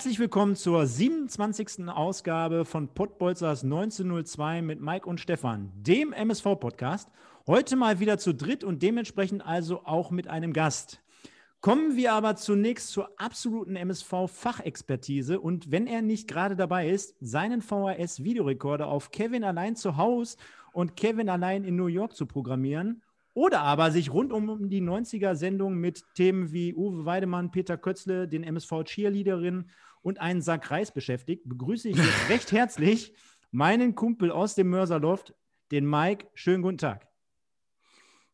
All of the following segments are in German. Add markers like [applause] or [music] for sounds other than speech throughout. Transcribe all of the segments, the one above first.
Herzlich willkommen zur 27. Ausgabe von Pottbolzers 1902 mit Mike und Stefan, dem MSV-Podcast. Heute mal wieder zu dritt und dementsprechend also auch mit einem Gast. Kommen wir aber zunächst zur absoluten MSV-Fachexpertise und wenn er nicht gerade dabei ist, seinen VHS-Videorekorder auf Kevin allein zu Hause und Kevin allein in New York zu programmieren oder aber sich rund um die 90er-Sendung mit Themen wie Uwe Weidemann, Peter Kötzle, den MSV-Cheerleaderin und einen Sack Reis beschäftigt, begrüße ich jetzt recht [laughs] herzlich meinen Kumpel aus dem Mörserloft, den Mike. Schönen guten Tag.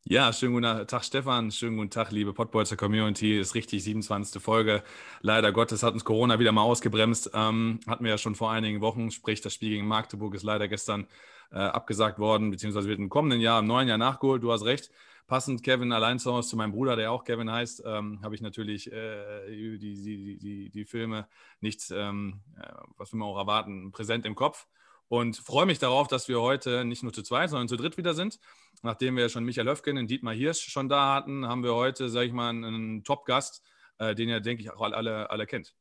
Ja, schönen guten Tag, Stefan. Schönen guten Tag, liebe Pottbolzer Community. Ist richtig, 27. Folge. Leider Gottes hat uns Corona wieder mal ausgebremst. Ähm, hatten wir ja schon vor einigen Wochen. Sprich, das Spiel gegen Magdeburg ist leider gestern äh, abgesagt worden, beziehungsweise wird im kommenden Jahr, im neuen Jahr nachgeholt. Du hast recht. Passend Kevin allein zu Hause zu meinem Bruder, der auch Kevin heißt, ähm, habe ich natürlich äh, die, die, die, die, Filme nicht, ähm, äh, was wir auch erwarten, präsent im Kopf. Und freue mich darauf, dass wir heute nicht nur zu zweit, sondern zu dritt wieder sind. Nachdem wir schon Michael Höfgen und Dietmar Hirsch schon da hatten, haben wir heute, sage ich mal, einen Top-Gast, äh, den ihr, denke ich, auch alle, alle kennt.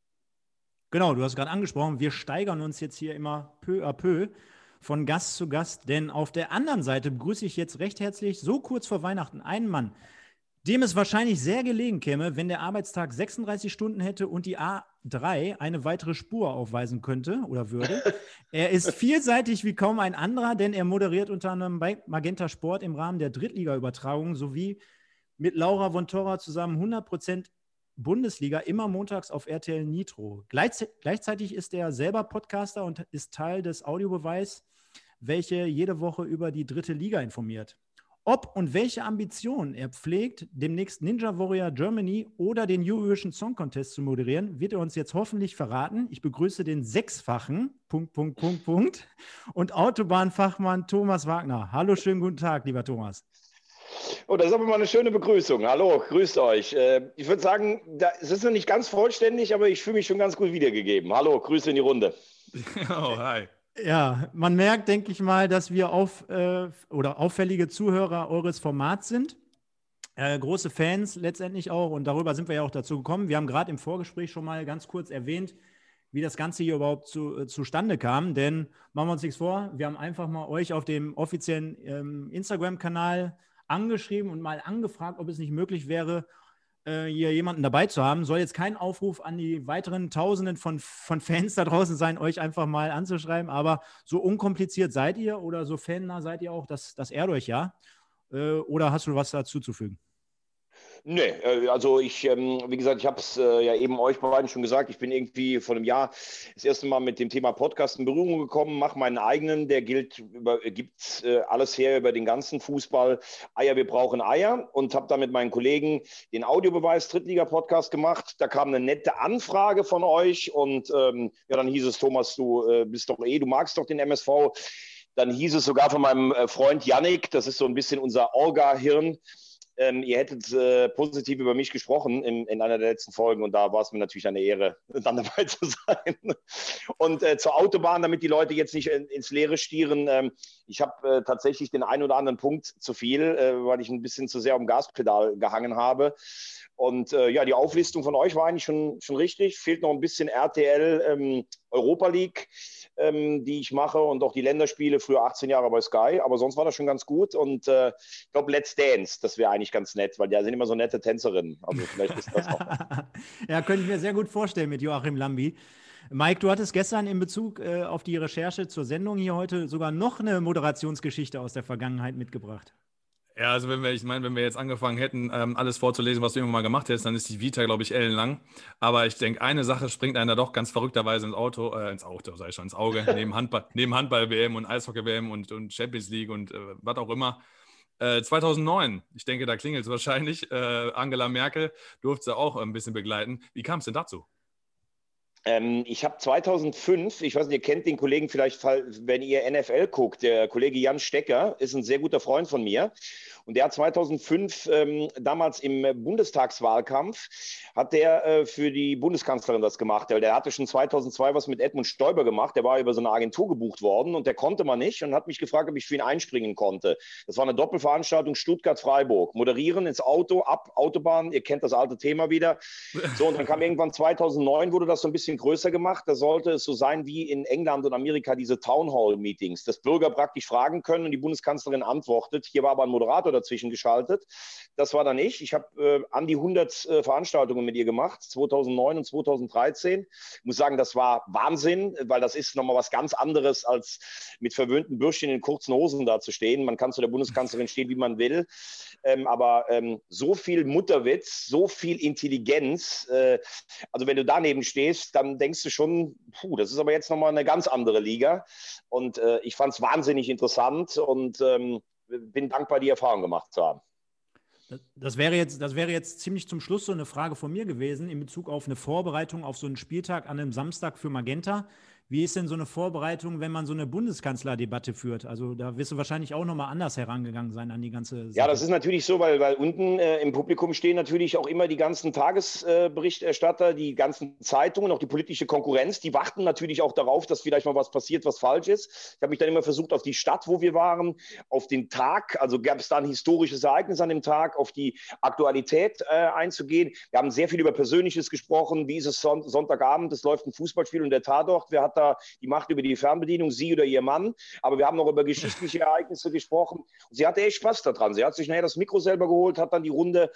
Genau, du hast gerade angesprochen, wir steigern uns jetzt hier immer peu à peu von Gast zu Gast, denn auf der anderen Seite begrüße ich jetzt recht herzlich, so kurz vor Weihnachten, einen Mann, dem es wahrscheinlich sehr gelegen käme, wenn der Arbeitstag 36 Stunden hätte und die A3 eine weitere Spur aufweisen könnte oder würde. [laughs] er ist vielseitig wie kaum ein anderer, denn er moderiert unter anderem bei Magenta Sport im Rahmen der Drittliga-Übertragung sowie mit Laura von Torra zusammen 100% Bundesliga immer montags auf RTL Nitro. gleichzeitig ist er selber Podcaster und ist Teil des Audiobeweis welche jede Woche über die dritte Liga informiert. Ob und welche Ambitionen er pflegt, demnächst Ninja Warrior Germany oder den Eurovision Song Contest zu moderieren, wird er uns jetzt hoffentlich verraten. Ich begrüße den sechsfachen Punkt, Punkt, Punkt, Punkt und Autobahnfachmann Thomas Wagner. Hallo, schönen guten Tag, lieber Thomas. Oh, das ist aber mal eine schöne Begrüßung. Hallo, grüßt euch. Äh, ich würde sagen, es ist noch nicht ganz vollständig, aber ich fühle mich schon ganz gut wiedergegeben. Hallo, Grüße in die Runde. [laughs] Oh, hi. Ja, man merkt, denke ich mal, dass wir auf äh, oder auffällige Zuhörer eures Formats sind. Äh, große Fans letztendlich auch und darüber sind wir ja auch dazu gekommen. Wir haben gerade im Vorgespräch schon mal ganz kurz erwähnt, wie das Ganze hier überhaupt zu, äh, zustande kam. Denn machen wir uns nichts vor, wir haben einfach mal euch auf dem offiziellen ähm, Instagram-Kanal angeschrieben und mal angefragt, ob es nicht möglich wäre, äh, hier jemanden dabei zu haben. Soll jetzt kein Aufruf an die weiteren Tausenden von, von Fans da draußen sein, euch einfach mal anzuschreiben, aber so unkompliziert seid ihr oder so fannah seid ihr auch, das, das ehrt euch ja. Äh, oder hast du was dazu zu fügen? Nee, äh, also ich, ähm, wie gesagt, ich habe es äh, ja eben euch beiden schon gesagt, ich bin irgendwie vor einem Jahr das erste Mal mit dem Thema Podcast in Berührung gekommen, mache meinen eigenen, der gilt, über, gibt äh, alles her über den ganzen Fußball. Eier, wir brauchen Eier und habe da mit meinen Kollegen den Audiobeweis Drittliga-Podcast gemacht. Da kam eine nette Anfrage von euch und ähm, ja, dann hieß es, Thomas, du äh, bist doch eh, du magst doch den MSV. Dann hieß es sogar von meinem Freund Yannick, das ist so ein bisschen unser Orga-Hirn, ähm, ihr hättet äh, positiv über mich gesprochen in, in, einer der letzten Folgen und da war es mir natürlich eine Ehre, [laughs] dann dabei zu sein. Und äh, zur Autobahn, damit die Leute jetzt nicht in, ins Leere stieren. Ähm, ich habe äh, tatsächlich den einen oder anderen Punkt zu viel, äh, weil ich ein bisschen zu sehr am Gaspedal gehangen habe. Und äh, ja, die Auflistung von euch war eigentlich schon, schon richtig. Fehlt noch ein bisschen RTL ähm, Europa League ähm, die ich mache und auch die Länderspiele, früher 18 Jahre bei Sky. Aber sonst war das schon ganz gut. Und äh, ich glaube, Let's Dance, das wäre eigentlich ganz nett, weil die sind immer so nette Tänzerinnen. Also vielleicht ist das noch. [laughs] ja, könnte ich mir sehr gut vorstellen mit Joachim Lambi. Mike, du hattest gestern in Bezug äh, auf die Recherche zur Sendung hier heute sogar noch eine Moderationsgeschichte aus der Vergangenheit mitgebracht. Ja, also wenn wir, ich meine, wenn wir jetzt angefangen hätten, ähm, alles vorzulesen, was du irgendwann mal gemacht hättest, dann ist die Vita, glaube ich, ellenlang. Aber ich denke, eine Sache springt einer doch ganz verrückterweise ins Auto, äh, ins Auto, sei schon, ins Auge, neben Handball, [laughs] neben Handball-WM und Eishockey-WM und, und Champions League und äh, was auch immer. Äh, 2009, ich denke, da klingelt es wahrscheinlich. Äh, Angela Merkel durfte sie auch ein bisschen begleiten. Wie kam es denn dazu? Ähm, ich habe 2005, ich weiß nicht, ihr kennt den Kollegen vielleicht, wenn ihr NFL guckt, der Kollege Jan Stecker ist ein sehr guter Freund von mir. Und der hat 2005 ähm, damals im Bundestagswahlkampf, hat der äh, für die Bundeskanzlerin das gemacht. Der, der hatte schon 2002 was mit Edmund Stoiber gemacht. Der war über so eine Agentur gebucht worden und der konnte man nicht und hat mich gefragt, ob ich für ihn einspringen konnte. Das war eine Doppelveranstaltung Stuttgart-Freiburg. Moderieren ins Auto, ab Autobahn. Ihr kennt das alte Thema wieder. So, und dann kam irgendwann 2009, wurde das so ein bisschen größer gemacht. Da sollte es so sein wie in England und Amerika diese Town Hall Meetings, dass Bürger praktisch fragen können und die Bundeskanzlerin antwortet. Hier war aber ein Moderator dazwischen geschaltet. Das war dann ich. Ich habe äh, an die 100 äh, Veranstaltungen mit ihr gemacht, 2009 und 2013. Ich muss sagen, das war Wahnsinn, weil das ist nochmal was ganz anderes, als mit verwöhnten Bürschchen in kurzen Hosen da zu stehen. Man kann zu der Bundeskanzlerin stehen, wie man will. Ähm, aber ähm, so viel Mutterwitz, so viel Intelligenz. Äh, also wenn du daneben stehst, dann denkst du schon, puh, das ist aber jetzt nochmal eine ganz andere Liga. Und äh, ich fand es wahnsinnig interessant und ähm, bin dankbar, die Erfahrung gemacht zu haben. Das wäre, jetzt, das wäre jetzt ziemlich zum Schluss so eine Frage von mir gewesen in Bezug auf eine Vorbereitung auf so einen Spieltag an einem Samstag für Magenta. Wie ist denn so eine Vorbereitung, wenn man so eine Bundeskanzlerdebatte führt? Also da wirst du wahrscheinlich auch nochmal anders herangegangen sein an die ganze Sache. Ja, das ist natürlich so, weil, weil unten äh, im Publikum stehen natürlich auch immer die ganzen Tagesberichterstatter, äh, die ganzen Zeitungen, auch die politische Konkurrenz. Die warten natürlich auch darauf, dass vielleicht mal was passiert, was falsch ist. Ich habe mich dann immer versucht, auf die Stadt, wo wir waren, auf den Tag, also gab es da ein historisches Ereignis an dem Tag, auf die Aktualität äh, einzugehen. Wir haben sehr viel über Persönliches gesprochen. Wie ist es Son Sonntagabend? Es läuft ein Fußballspiel und der Tatort. Wer da die Macht über die Fernbedienung, sie oder ihr Mann. Aber wir haben noch über geschichtliche Ereignisse gesprochen. Und sie hatte echt Spaß daran. Sie hat sich nachher das Mikro selber geholt, hat dann die Runde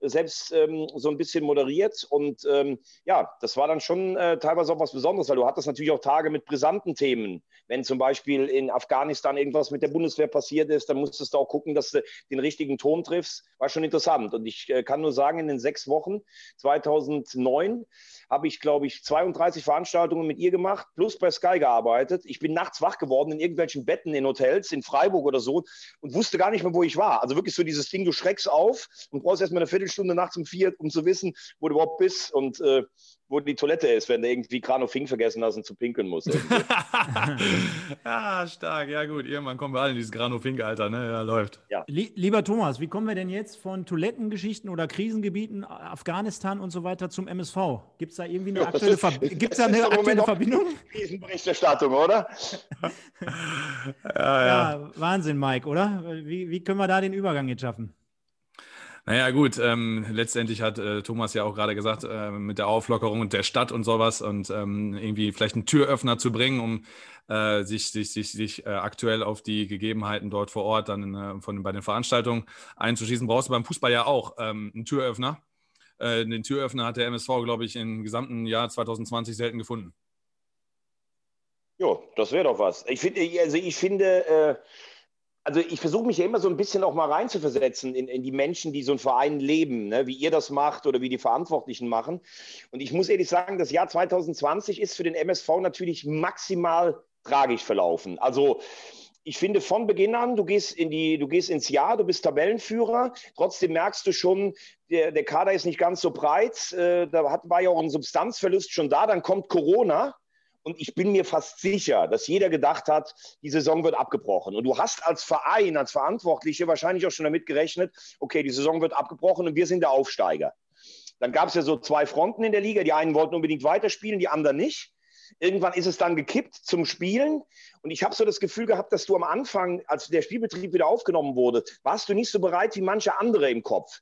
selbst ähm, so ein bisschen moderiert. Und ähm, ja, das war dann schon äh, teilweise auch was Besonderes, weil du hattest natürlich auch Tage mit brisanten Themen. Wenn zum Beispiel in Afghanistan irgendwas mit der Bundeswehr passiert ist, dann musstest du auch gucken, dass du den richtigen Ton triffst. War schon interessant. Und ich äh, kann nur sagen, in den sechs Wochen 2009 habe ich, glaube ich, 32 Veranstaltungen mit ihr gemacht, plus bei Sky gearbeitet. Ich bin nachts wach geworden in irgendwelchen Betten in Hotels in Freiburg oder so und wusste gar nicht mehr, wo ich war. Also wirklich so dieses Ding, du schreckst auf und brauchst erstmal eine Viertelstunde nachts um vier, um zu wissen, wo du überhaupt bist. Und äh, wo die Toilette ist, wenn du irgendwie Grano Fink vergessen hast und zu pinkeln musst. [laughs] [laughs] ja, stark. Ja, gut. Irgendwann kommen wir alle in dieses Grano Fink-Alter. Ne? Ja, läuft. Ja. Lieber Thomas, wie kommen wir denn jetzt von Toilettengeschichten oder Krisengebieten, Afghanistan und so weiter zum MSV? Gibt es da irgendwie eine aktuelle, Ver Gibt's da eine aktuelle Verbindung? Krisenberichterstattung, oder? [laughs] ja, ja. ja, Wahnsinn, Mike, oder? Wie, wie können wir da den Übergang jetzt schaffen? Naja, gut, ähm, letztendlich hat äh, Thomas ja auch gerade gesagt, äh, mit der Auflockerung der Stadt und sowas und ähm, irgendwie vielleicht einen Türöffner zu bringen, um äh, sich, sich, sich, sich äh, aktuell auf die Gegebenheiten dort vor Ort dann äh, von, bei den Veranstaltungen einzuschießen, brauchst du beim Fußball ja auch ähm, einen Türöffner. Äh, den Türöffner hat der MSV, glaube ich, im gesamten Jahr 2020 selten gefunden. Jo, das wäre doch was. Ich, find, also ich finde, also ich versuche mich ja immer so ein bisschen auch mal reinzuversetzen in, in die Menschen, die so einen Verein leben, ne? wie ihr das macht oder wie die Verantwortlichen machen. Und ich muss ehrlich sagen, das Jahr 2020 ist für den MSV natürlich maximal tragisch verlaufen. Also ich finde von Beginn an, du gehst, in die, du gehst ins Jahr, du bist Tabellenführer, trotzdem merkst du schon, der, der Kader ist nicht ganz so breit, äh, da hat, war ja auch ein Substanzverlust schon da, dann kommt Corona und ich bin mir fast sicher, dass jeder gedacht hat, die Saison wird abgebrochen. Und du hast als Verein, als Verantwortliche wahrscheinlich auch schon damit gerechnet, okay, die Saison wird abgebrochen und wir sind der Aufsteiger. Dann gab es ja so zwei Fronten in der Liga. Die einen wollten unbedingt weiterspielen, die anderen nicht. Irgendwann ist es dann gekippt zum Spielen. Und ich habe so das Gefühl gehabt, dass du am Anfang, als der Spielbetrieb wieder aufgenommen wurde, warst du nicht so bereit wie manche andere im Kopf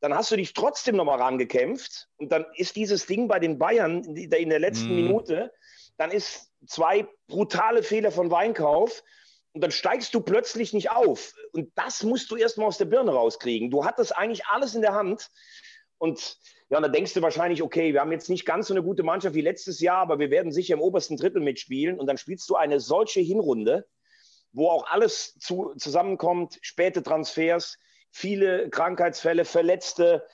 dann hast du dich trotzdem nochmal rangekämpft und dann ist dieses Ding bei den Bayern in der letzten mm. Minute dann ist zwei brutale Fehler von Weinkauf und dann steigst du plötzlich nicht auf. Und das musst du erstmal aus der Birne rauskriegen. Du hattest eigentlich alles in der Hand. Und ja, und dann denkst du wahrscheinlich, okay, wir haben jetzt nicht ganz so eine gute Mannschaft wie letztes Jahr, aber wir werden sicher im obersten Drittel mitspielen. Und dann spielst du eine solche Hinrunde, wo auch alles zu, zusammenkommt, späte Transfers, viele Krankheitsfälle, Verletzte,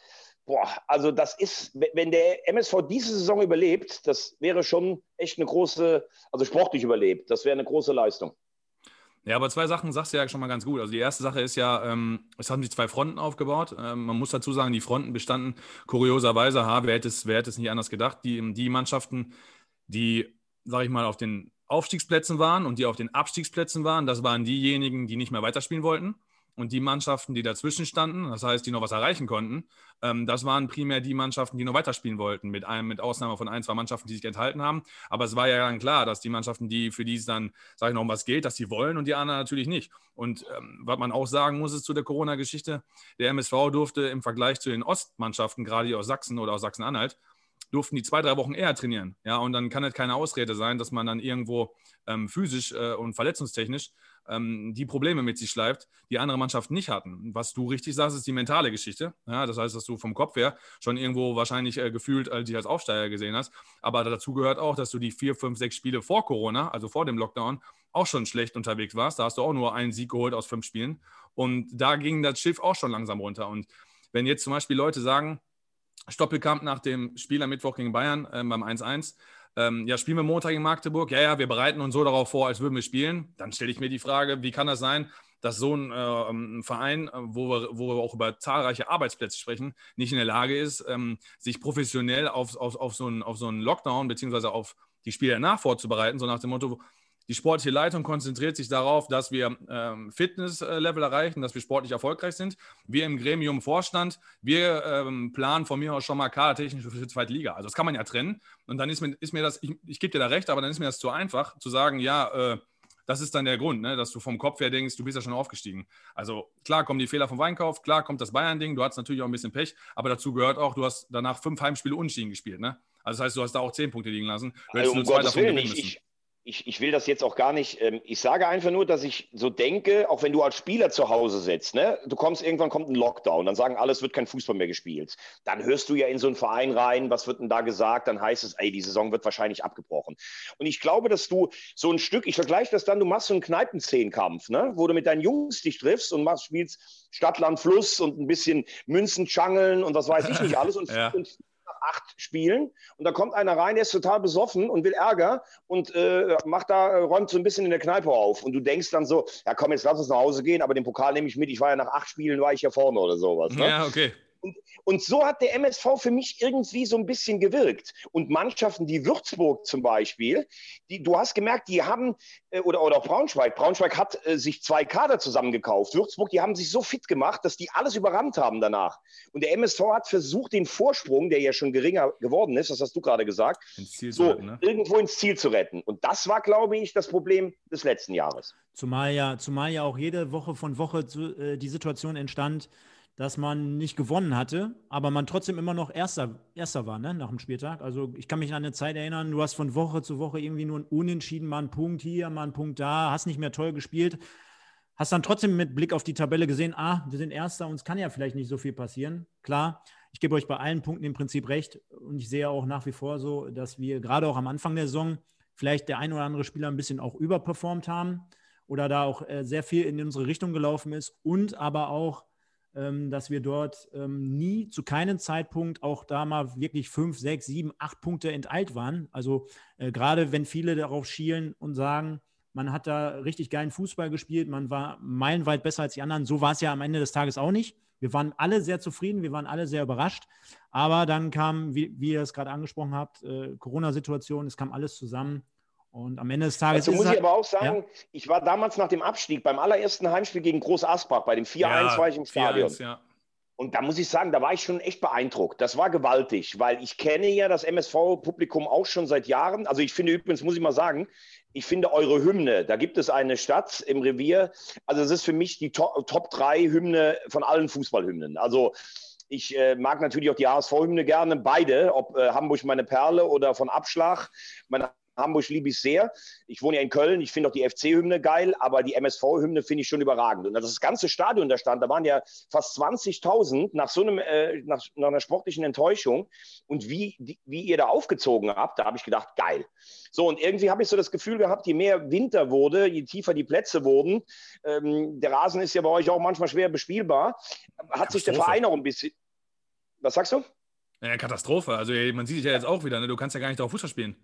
Boah, also das ist, wenn der MSV diese Saison überlebt, das wäre schon echt eine große, also sportlich überlebt, das wäre eine große Leistung. Ja, aber zwei Sachen sagst du ja schon mal ganz gut. Also die erste Sache ist ja, ähm, es haben sich zwei Fronten aufgebaut. Ähm, man muss dazu sagen, die Fronten bestanden kurioserweise, ha, wer hätte es, wer hätte es nicht anders gedacht, die, die Mannschaften, die, sag ich mal, auf den Aufstiegsplätzen waren und die auf den Abstiegsplätzen waren, das waren diejenigen, die nicht mehr weiterspielen wollten. Und die Mannschaften, die dazwischen standen, das heißt, die noch was erreichen konnten, ähm, das waren primär die Mannschaften, die noch weiterspielen wollten, mit, einem, mit Ausnahme von ein, zwei Mannschaften, die sich enthalten haben. Aber es war ja dann klar, dass die Mannschaften, die für die es dann, sage ich noch, um was gilt, dass sie wollen und die anderen natürlich nicht. Und ähm, was man auch sagen muss, ist zu der Corona-Geschichte, der MSV durfte im Vergleich zu den Ostmannschaften, gerade die aus Sachsen oder aus Sachsen-Anhalt, durften die zwei, drei Wochen eher trainieren. Ja, und dann kann es keine Ausrede sein, dass man dann irgendwo ähm, physisch äh, und verletzungstechnisch ähm, die Probleme mit sich schleift, die andere Mannschaften nicht hatten. Was du richtig sagst, ist die mentale Geschichte. Ja, das heißt, dass du vom Kopf her schon irgendwo wahrscheinlich äh, gefühlt äh, dich als Aufsteiger gesehen hast. Aber dazu gehört auch, dass du die vier, fünf, sechs Spiele vor Corona, also vor dem Lockdown, auch schon schlecht unterwegs warst. Da hast du auch nur einen Sieg geholt aus fünf Spielen. Und da ging das Schiff auch schon langsam runter. Und wenn jetzt zum Beispiel Leute sagen, Stoppelkamp nach dem Spiel am Mittwoch gegen Bayern äh, beim 1-1, ähm, ja, spielen wir Montag in Magdeburg? Ja, ja, wir bereiten uns so darauf vor, als würden wir spielen. Dann stelle ich mir die Frage, wie kann das sein, dass so ein, äh, ein Verein, äh, wo wir, wo wir auch über zahlreiche Arbeitsplätze sprechen, nicht in der Lage ist, ähm, sich professionell auf, auf, auf, so einen, auf so einen Lockdown beziehungsweise auf die Spiele danach vorzubereiten, so nach dem Motto, die sportliche Leitung konzentriert sich darauf, dass wir ähm, Fitnesslevel erreichen, dass wir sportlich erfolgreich sind. Wir im Gremium Vorstand, wir ähm, planen von mir aus schon mal kadertechnisch für die zweite Liga. Also das kann man ja trennen. Und dann ist mir, ist mir das, ich, ich gebe dir da recht, aber dann ist mir das zu einfach, zu sagen, ja, äh, das ist dann der Grund, ne? dass du vom Kopf her denkst, du bist ja schon aufgestiegen. Also klar kommen die Fehler vom Weinkauf, klar kommt das Bayern-Ding, du hast natürlich auch ein bisschen Pech, aber dazu gehört auch, du hast danach fünf Heimspiele unentschieden gespielt. Ne? Also das heißt, du hast da auch zehn Punkte liegen lassen. Du also, um Gottes Willen, ich, ich, ich, ich will das jetzt auch gar nicht, ähm, ich sage einfach nur, dass ich so denke, auch wenn du als Spieler zu Hause sitzt, ne, du kommst, irgendwann kommt ein Lockdown, dann sagen alle, es wird kein Fußball mehr gespielt. Dann hörst du ja in so einen Verein rein, was wird denn da gesagt, dann heißt es, ey, die Saison wird wahrscheinlich abgebrochen. Und ich glaube, dass du so ein Stück, ich vergleiche das dann, du machst so einen Kneipenzehnkampf, ne, wo du mit deinen Jungs dich triffst und machst, spielst Stadt, Land, Fluss und ein bisschen Münzen, Changeln und was weiß ich nicht alles und, [laughs] ja. und acht Spielen und da kommt einer rein, der ist total besoffen und will Ärger und äh, macht da, räumt so ein bisschen in der Kneipe auf. Und du denkst dann so, ja komm, jetzt lass uns nach Hause gehen, aber den Pokal nehme ich mit, ich war ja nach acht Spielen, war ich ja vorne oder sowas. Ne? Ja, okay. Und, und, so hat der MSV für mich irgendwie so ein bisschen gewirkt. Und Mannschaften, wie Würzburg zum Beispiel, die, du hast gemerkt, die haben, äh, oder, oder auch Braunschweig, Braunschweig hat äh, sich zwei Kader zusammengekauft. Würzburg, die haben sich so fit gemacht, dass die alles überrannt haben danach. Und der MSV hat versucht, den Vorsprung, der ja schon geringer geworden ist, das hast du gerade gesagt, so retten, ne? irgendwo ins Ziel zu retten. Und das war, glaube ich, das Problem des letzten Jahres. Zumal ja, zumal ja auch jede Woche von Woche zu, äh, die Situation entstand, dass man nicht gewonnen hatte, aber man trotzdem immer noch Erster, Erster war ne, nach dem Spieltag. Also ich kann mich an eine Zeit erinnern, du hast von Woche zu Woche irgendwie nur ein Unentschieden, mal einen Punkt hier, mal einen Punkt da, hast nicht mehr toll gespielt, hast dann trotzdem mit Blick auf die Tabelle gesehen, ah, wir sind Erster, uns kann ja vielleicht nicht so viel passieren. Klar, ich gebe euch bei allen Punkten im Prinzip recht und ich sehe auch nach wie vor so, dass wir gerade auch am Anfang der Saison vielleicht der ein oder andere Spieler ein bisschen auch überperformt haben oder da auch äh, sehr viel in unsere Richtung gelaufen ist und aber auch dass wir dort ähm, nie zu keinem Zeitpunkt auch da mal wirklich fünf, sechs, sieben, acht Punkte enteilt waren. Also äh, gerade wenn viele darauf schielen und sagen, man hat da richtig geilen Fußball gespielt, man war meilenweit besser als die anderen. So war es ja am Ende des Tages auch nicht. Wir waren alle sehr zufrieden, wir waren alle sehr überrascht. Aber dann kam, wie, wie ihr es gerade angesprochen habt, äh, Corona-Situation, es kam alles zusammen. Und am Ende des Tages. Dazu muss ich aber auch sagen, ja? ich war damals nach dem Abstieg beim allerersten Heimspiel gegen Groß Asbach, bei dem 4-1 ja, war ich im Stadion. Ja. Und da muss ich sagen, da war ich schon echt beeindruckt. Das war gewaltig, weil ich kenne ja das MSV-Publikum auch schon seit Jahren. Also ich finde übrigens, muss ich mal sagen, ich finde eure Hymne, da gibt es eine Stadt im Revier. Also es ist für mich die Top, Top 3 Hymne von allen Fußballhymnen. Also ich äh, mag natürlich auch die HSV-Hymne gerne, beide, ob äh, Hamburg meine Perle oder von Abschlag. Meine Hamburg liebe ich sehr. Ich wohne ja in Köln. Ich finde auch die FC-Hymne geil, aber die MSV-Hymne finde ich schon überragend. Und das ganze Stadion da stand, da waren ja fast 20.000 nach so einem, äh, nach, nach, einer sportlichen Enttäuschung. Und wie, die, wie ihr da aufgezogen habt, da habe ich gedacht, geil. So, und irgendwie habe ich so das Gefühl gehabt, je mehr Winter wurde, je tiefer die Plätze wurden, ähm, der Rasen ist ja bei euch auch manchmal schwer bespielbar, hat sich der Verein auch ein bisschen. Was sagst du? Ja, Katastrophe. Also man sieht sich ja jetzt auch wieder, ne? du kannst ja gar nicht auf Fußball spielen.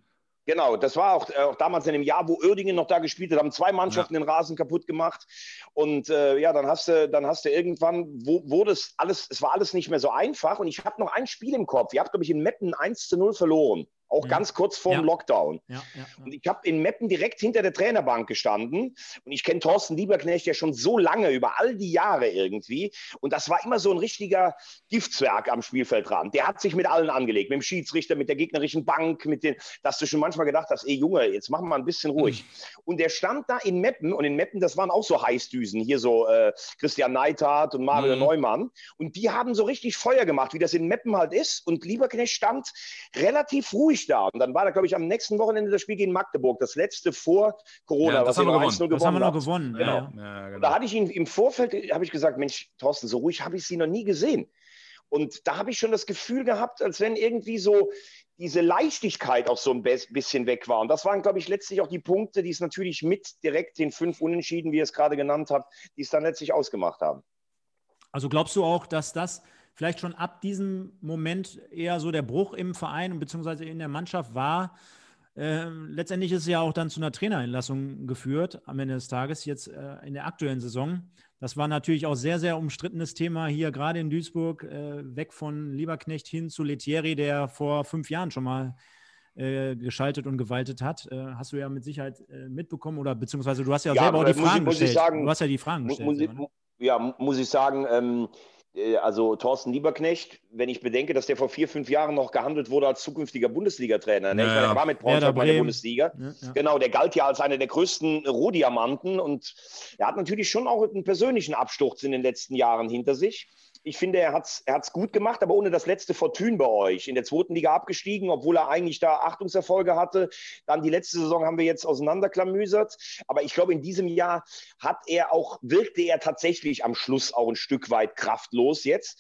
Genau, das war auch, äh, auch, damals in dem Jahr, wo Oerdingen noch da gespielt hat, haben zwei Mannschaften ja. den Rasen kaputt gemacht. Und äh, ja, dann hast du, dann hast du irgendwann, wo, wurde es alles, es war alles nicht mehr so einfach. Und ich habe noch ein Spiel im Kopf. Ihr habt, glaube ich, in Meppen 1 zu 0 verloren. Auch mhm. ganz kurz vor dem ja. Lockdown. Ja, ja, und ich habe in Meppen direkt hinter der Trainerbank gestanden und ich kenne Thorsten Lieberknecht ja schon so lange, über all die Jahre irgendwie. Und das war immer so ein richtiger Giftzwerg am Spielfeldrand. Der hat sich mit allen angelegt, mit dem Schiedsrichter, mit der gegnerischen Bank, mit den, dass du schon manchmal gedacht hast, ey Junge, jetzt machen wir ein bisschen ruhig. Mhm. Und der stand da in Meppen und in Meppen, das waren auch so Heißdüsen, hier so äh, Christian Neithardt und Mario mhm. Neumann. Und die haben so richtig Feuer gemacht, wie das in Meppen halt ist. Und Lieberknecht stand relativ ruhig da. Und dann war da, glaube ich, am nächsten Wochenende das Spiel gegen Magdeburg, das letzte vor Corona. Ja, das, haben wir, gewonnen. das haben wir noch gewonnen. Genau. Ja, ja, genau. Da hatte ich ihn im Vorfeld, habe ich gesagt, Mensch, Thorsten, so ruhig habe ich sie noch nie gesehen. Und da habe ich schon das Gefühl gehabt, als wenn irgendwie so diese Leichtigkeit auch so ein bisschen weg war. Und das waren, glaube ich, letztlich auch die Punkte, die es natürlich mit direkt den fünf Unentschieden, wie ihr es gerade genannt habt, die es dann letztlich ausgemacht haben. Also glaubst du auch, dass das vielleicht schon ab diesem Moment eher so der Bruch im Verein bzw. in der Mannschaft war? Äh, letztendlich ist es ja auch dann zu einer Trainerentlassung geführt am Ende des Tages, jetzt äh, in der aktuellen Saison. Das war natürlich auch sehr, sehr umstrittenes Thema hier gerade in Duisburg, äh, weg von Lieberknecht hin zu Letieri, der vor fünf Jahren schon mal äh, geschaltet und gewaltet hat. Hast du ja mit Sicherheit mitbekommen oder beziehungsweise du hast ja, ja selber auch die Fragen ich, gestellt. Sagen, du hast ja die Fragen muss, gestellt. Muss, ich, ja, muss ich sagen, ähm, äh, also Thorsten Lieberknecht, wenn ich bedenke, dass der vor vier, fünf Jahren noch gehandelt wurde als zukünftiger Bundesliga-Trainer. Ne? Ja, er war mit Braunschweig bei der Bundesliga. Ja, ja. Genau, der galt ja als einer der größten Rohdiamanten und er hat natürlich schon auch einen persönlichen Absturz in den letzten Jahren hinter sich ich finde, er hat es er gut gemacht, aber ohne das letzte Fortune bei euch. In der zweiten Liga abgestiegen, obwohl er eigentlich da Achtungserfolge hatte. Dann die letzte Saison haben wir jetzt auseinanderklamüsert. Aber ich glaube, in diesem Jahr hat er auch, wirkte er tatsächlich am Schluss auch ein Stück weit kraftlos jetzt.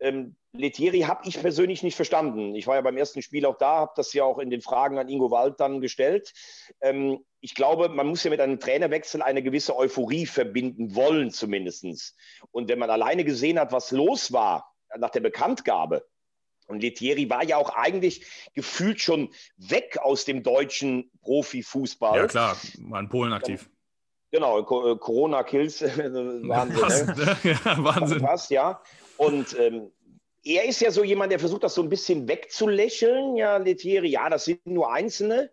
Ähm, Letieri habe ich persönlich nicht verstanden. Ich war ja beim ersten Spiel auch da, habe das ja auch in den Fragen an Ingo Wald dann gestellt. Ähm, ich glaube, man muss ja mit einem Trainerwechsel eine gewisse Euphorie verbinden wollen, zumindest. Und wenn man alleine gesehen hat, was los war nach der Bekanntgabe, und Letieri war ja auch eigentlich gefühlt schon weg aus dem deutschen Profifußball. Ja, klar, war in Polen aktiv. Genau, äh, Corona-Kills, [laughs] Wahnsinn. ne? ja, Wahnsinn. Fast, ja. Und ähm, er ist ja so jemand, der versucht, das so ein bisschen wegzulächeln. Ja, Letieri, ja, das sind nur Einzelne.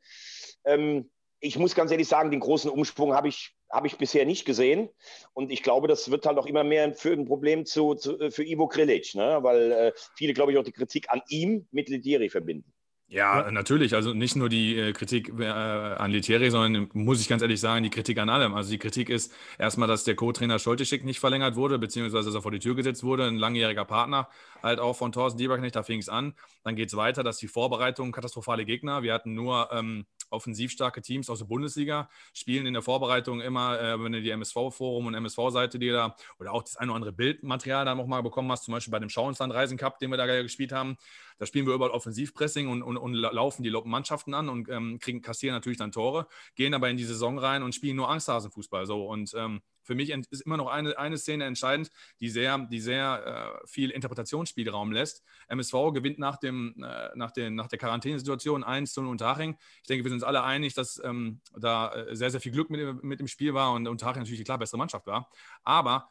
Ähm, ich muss ganz ehrlich sagen, den großen Umsprung habe ich, hab ich bisher nicht gesehen. Und ich glaube, das wird halt auch immer mehr für ein Problem zu, zu für Ivo Krilic, ne? weil äh, viele, glaube ich, auch die Kritik an ihm mit Letieri verbinden. Ja, natürlich. Also nicht nur die äh, Kritik äh, an Letieri, sondern muss ich ganz ehrlich sagen, die Kritik an allem. Also die Kritik ist erstmal, dass der Co-Trainer Scholtischik nicht verlängert wurde, beziehungsweise dass er vor die Tür gesetzt wurde, ein langjähriger Partner halt auch von Thorsten Dieberknecht, da fing es an. Dann geht es weiter, dass die Vorbereitung katastrophale Gegner. Wir hatten nur ähm, offensiv starke Teams aus der Bundesliga, spielen in der Vorbereitung immer, äh, wenn du die MSV-Forum und MSV-Seite dir da oder auch das eine oder andere Bildmaterial dann noch mal bekommen hast, zum Beispiel bei dem Schauensland-Reisen Cup, den wir da gespielt haben, da spielen wir überall Offensivpressing und, und, und laufen die Mannschaften an und ähm, kriegen, kassieren natürlich dann Tore, gehen aber in die Saison rein und spielen nur Angsthasenfußball. So. Und ähm, für mich ist immer noch eine, eine Szene entscheidend, die sehr, die sehr äh, viel Interpretationsspielraum lässt. MSV gewinnt nach, dem, äh, nach, den, nach der Quarantänesituation 1 zu Unterhaching. Ich denke, wir sind uns alle einig, dass ähm, da äh, sehr, sehr viel Glück mit, mit dem Spiel war und Unterhaching natürlich die klar bessere Mannschaft war. Aber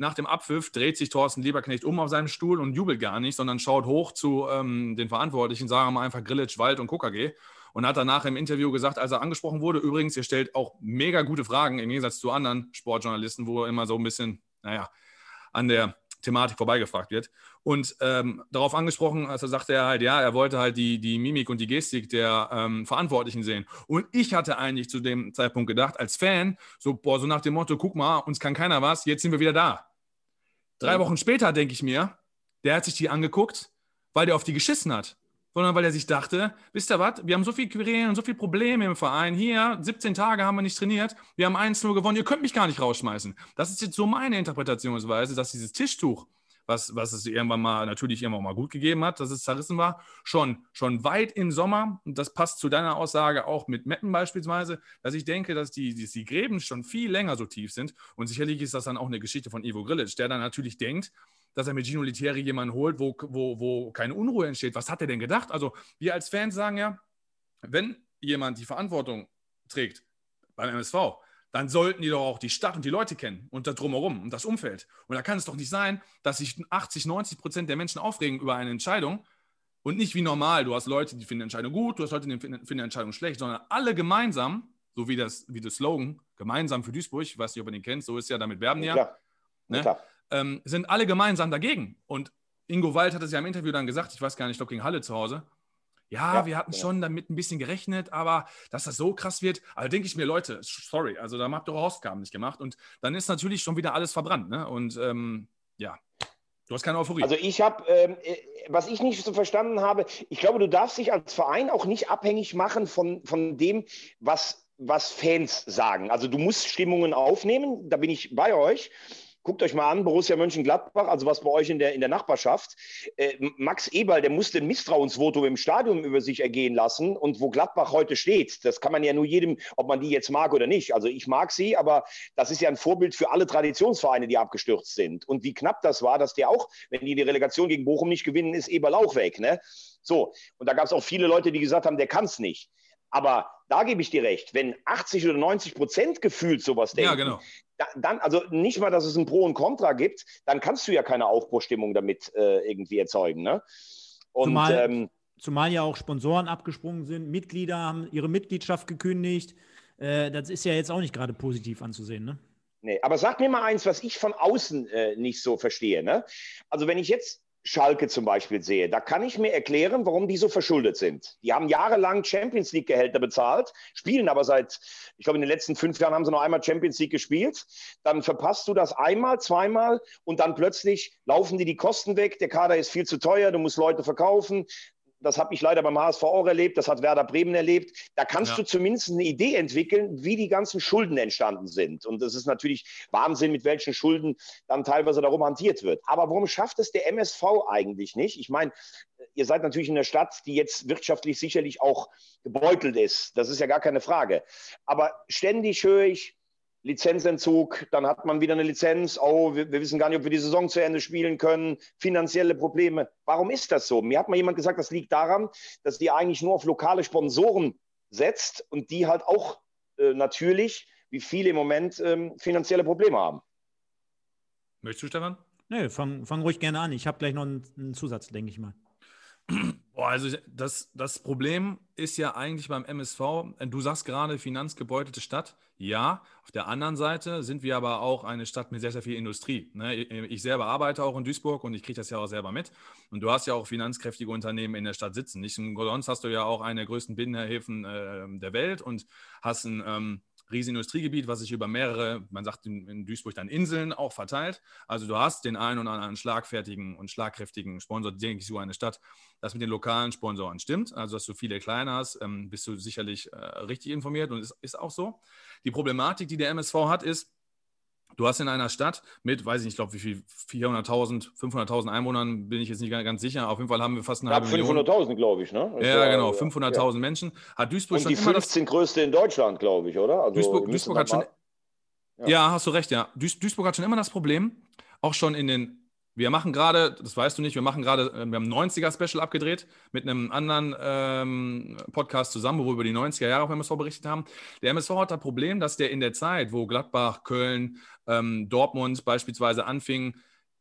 nach dem Abpfiff dreht sich Thorsten Lieberknecht um auf seinem Stuhl und jubelt gar nicht, sondern schaut hoch zu ähm, den Verantwortlichen, sagen wir mal einfach Grillitsch, Wald und KKG und hat danach im Interview gesagt, als er angesprochen wurde, übrigens, ihr stellt auch mega gute Fragen im Gegensatz zu anderen Sportjournalisten, wo er immer so ein bisschen, naja, an der Thematik vorbeigefragt wird. Und ähm, darauf angesprochen, also sagte er halt, ja, er wollte halt die, die Mimik und die Gestik der ähm, Verantwortlichen sehen. Und ich hatte eigentlich zu dem Zeitpunkt gedacht, als Fan, so, boah, so nach dem Motto, guck mal, uns kann keiner was, jetzt sind wir wieder da. Drei Wochen später denke ich mir, der hat sich die angeguckt, weil der auf die geschissen hat. Sondern weil er sich dachte, wisst ihr was, wir haben so viel Querelen und so viele Probleme im Verein. Hier, 17 Tage haben wir nicht trainiert, wir haben 1-0 gewonnen, ihr könnt mich gar nicht rausschmeißen. Das ist jetzt so meine Interpretationsweise, dass dieses Tischtuch, was, was es irgendwann mal natürlich irgendwann mal gut gegeben hat, dass es zerrissen war, schon, schon weit im Sommer, und das passt zu deiner Aussage auch mit Meppen beispielsweise, dass ich denke, dass die, die, die Gräben schon viel länger so tief sind. Und sicherlich ist das dann auch eine Geschichte von Ivo Grilic, der dann natürlich denkt, dass er mit Gino Litieri jemanden holt, wo, wo, wo keine Unruhe entsteht. Was hat er denn gedacht? Also wir als Fans sagen ja, wenn jemand die Verantwortung trägt beim MSV, dann sollten die doch auch die Stadt und die Leute kennen und da drumherum und das Umfeld. Und da kann es doch nicht sein, dass sich 80, 90 Prozent der Menschen aufregen über eine Entscheidung, Und nicht wie normal, du hast Leute, die finden Entscheidung gut, du hast Leute, die finden Entscheidung schlecht, sondern alle gemeinsam, so wie das, wie das Slogan, gemeinsam für Duisburg, ich weiß nicht, ob ihr den kennt, so ist ja, damit werben ja, Klar. ne? Ähm, sind alle gemeinsam dagegen. Und Ingo Wald hat es ja im Interview dann gesagt, ich weiß gar nicht, ich glaube gegen Halle zu Hause. Ja, Ja, wir hatten ja. schon damit ein bisschen gerechnet, aber dass das so krass wird, also denke ich mir, Leute, sorry, also da habt ihr eure Hausaufgaben nicht gemacht. Und dann ist natürlich schon wieder alles verbrannt. Ne? Und ähm, ja, du hast keine Euphorie. Also ich habe, ähm, äh, was ich nicht so verstanden habe, ich glaube, du darfst dich als Verein auch nicht abhängig machen von, von dem, was, was Fans sagen. Also du musst Stimmungen aufnehmen, da bin ich bei euch. Guckt euch mal an, Borussia Mönchengladbach, also was bei euch in der, in der Nachbarschaft. Äh, Max Eberl, der musste ein Misstrauensvotum im Stadion über sich ergehen lassen. Und wo Gladbach heute steht, das kann man ja nur jedem, ob man die jetzt mag oder nicht. Also ich mag sie, aber das ist ja ein Vorbild für alle Traditionsvereine, die abgestürzt sind. Und wie knapp das war, dass der auch, wenn die die Relegation gegen Bochum nicht gewinnen, ist Eberl auch weg. Ne? So, und da gab es auch viele Leute, die gesagt haben, der kann es nicht. Aber da gebe ich dir recht, wenn 80 oder 90 Prozent gefühlt sowas denken, ja, genau. da, dann, also nicht mal, dass es ein Pro und Contra gibt, dann kannst du ja keine Aufbruchstimmung damit äh, irgendwie erzeugen. Ne? Und Zumal- ähm, Zumal ja auch Sponsoren abgesprungen sind, Mitglieder haben ihre Mitgliedschaft gekündigt. Äh, das ist ja jetzt auch nicht gerade positiv anzusehen, ne? Nee, aber sag mir mal eins, was ich von außen äh, nicht so verstehe. Ne? Also wenn ich jetzt Schalke zum Beispiel sehe, da kann ich mir erklären, warum die so verschuldet sind. Die haben jahrelang Champions League-Gehälter bezahlt, spielen aber seit, ich glaube, in den letzten fünf Jahren haben sie noch einmal Champions League gespielt. Dann verpasst du das einmal, zweimal und dann plötzlich laufen dir die Kosten weg. Der Kader ist viel zu teuer, du musst Leute verkaufen. Das habe ich leider beim HSV auch erlebt, das hat Werder Bremen erlebt. Da kannst Ja. du zumindest eine Idee entwickeln, wie die ganzen Schulden entstanden sind. Und das ist natürlich Wahnsinn, mit welchen Schulden dann teilweise darum hantiert wird. Aber warum schafft es der MSV eigentlich nicht? Ich meine, ihr seid natürlich in einer Stadt, die jetzt wirtschaftlich sicherlich auch gebeutelt ist. Das ist ja gar keine Frage. Aber ständig höre ich, Lizenzentzug, dann hat man wieder eine Lizenz, oh, wir, wir wissen gar nicht, ob wir die Saison zu Ende spielen können, finanzielle Probleme. Warum ist das so? Mir hat mal jemand gesagt, das liegt daran, dass die eigentlich nur auf lokale Sponsoren setzt und die halt auch äh, natürlich, wie viele im Moment, ähm, finanzielle Probleme haben. Möchtest du, Stefan? Nee, fang, fang ruhig gerne an. Ich habe gleich noch einen, einen Zusatz, denke ich mal. Boah, also das, das Problem ist ja eigentlich beim MSV, äh, du sagst gerade finanzgebeutelte Stadt. Ja, auf der anderen Seite sind wir aber auch eine Stadt mit sehr, sehr viel Industrie. Ne? Ich selber arbeite auch in Duisburg und ich kriege das ja auch selber mit. Und du hast ja auch finanzkräftige Unternehmen in der Stadt sitzen. Nicht umsonst hast du ja auch eine der größten Binnenhäfen äh, der Welt und hast ein ähm, riesen Industriegebiet, was sich über mehrere, man sagt in, in Duisburg dann Inseln auch verteilt. Also du hast den einen oder anderen schlagfertigen und schlagkräftigen Sponsor, denke ich, so eine Stadt, das mit den lokalen Sponsoren stimmt. Also dass du viele kleine hast, ähm, bist du sicherlich äh, richtig informiert und ist, ist auch so. Die Problematik, die der MSV hat, ist, Du hast in einer Stadt mit, weiß ich nicht, ich glaube, wie viel, 400.000, 500.000 Einwohnern, bin ich jetzt nicht ganz sicher. Auf jeden Fall haben wir fast eine Knapp halbe Million. 500.000, glaube ich. Ne? Ja, war, genau, ja, 500.000 Menschen. Hat Duisburg Und schon die immer das 15 größte in Deutschland, glaube ich, oder? Also, Duisburg, Duisburg hat schon. Ja. Ja. hast du recht, ja. Duis, Duisburg hat schon immer das Problem, auch schon in den. Wir machen gerade, das weißt du nicht, wir machen gerade, äh, wir haben ein 90er-Special abgedreht mit einem anderen ähm, Podcast zusammen, wo wir über die 90er Jahre auf MSV berichtet haben. Der MSV hat das Problem, dass der in der Zeit, wo Gladbach, Köln, ähm, Dortmund beispielsweise anfingen,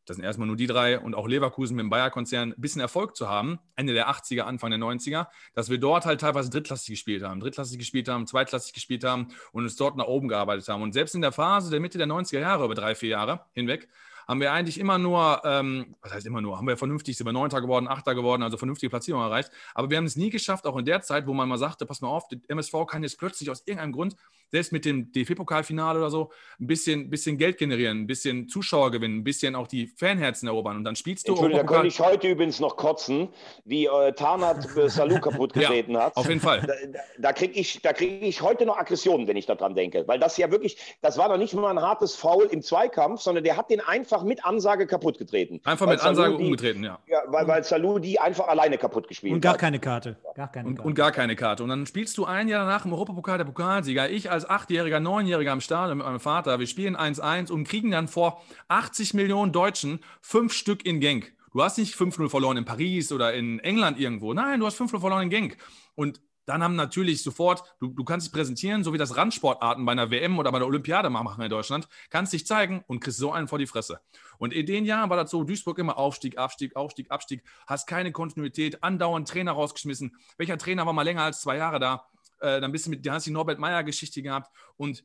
das sind erstmal nur die drei und auch Leverkusen mit dem Bayer-Konzern, ein bisschen Erfolg zu haben, Ende der 80er, Anfang der 90er, dass wir dort halt teilweise drittklassig gespielt haben, drittklassig gespielt haben, zweitklassig gespielt haben und uns dort nach oben gearbeitet haben. Und selbst in der Phase der Mitte der 90er Jahre, über drei, vier Jahre hinweg, haben wir eigentlich immer nur, ähm, was heißt immer nur, haben wir vernünftig, sind wir Neunter geworden, Achter geworden, also vernünftige Platzierung erreicht. Aber wir haben es nie geschafft, auch in der Zeit, wo man mal sagte, pass mal auf, der MSV kann jetzt plötzlich aus irgendeinem Grund, selbst mit dem DFB-Pokalfinale oder so, ein bisschen, bisschen Geld generieren, ein bisschen Zuschauer gewinnen, ein bisschen auch die Fanherzen erobern. Und dann spielst du Entschuldigung, da könnte ich heute übrigens noch kotzen, wie äh, Tarnat äh, Salou kaputt [laughs] Ja, getreten hat. auf jeden Fall. Da, da, kriege ich, da krieg ich heute noch Aggressionen, wenn ich daran denke. Weil das ja wirklich, das war doch nicht mal ein hartes Foul im Zweikampf, sondern der hat den einfach mit Ansage kaputt getreten. Einfach mit Ansage die, umgetreten, ja. Ja, weil, weil Salou die einfach alleine kaputt gespielt Und gar hat. keine Karte. Gar keine Und, Karte. und gar keine Karte. Und dann spielst du ein Jahr danach im Europapokal der Pokalsieger. Ich als Achtjähriger, Neunjähriger am Stadion mit meinem Vater. Wir spielen 1-1 und kriegen dann vor 80 Millionen Deutschen fünf Stück in Genk. Du hast nicht 5-0 verloren in Paris oder in England irgendwo. Nein, du hast 5-0 verloren in Genk. Und dann haben natürlich sofort, du, du kannst dich präsentieren, so wie das Randsportarten bei einer WM oder bei der Olympiade machen in Deutschland, kannst dich zeigen und kriegst so einen vor die Fresse. Und in den Jahren war das so, Duisburg immer Aufstieg, Abstieg, Aufstieg, Abstieg, hast keine Kontinuität, andauernd Trainer rausgeschmissen. Welcher Trainer war mal länger als zwei Jahre da? Äh, dann bist du mit, da hast du die Norbert Meyer-Geschichte gehabt. Und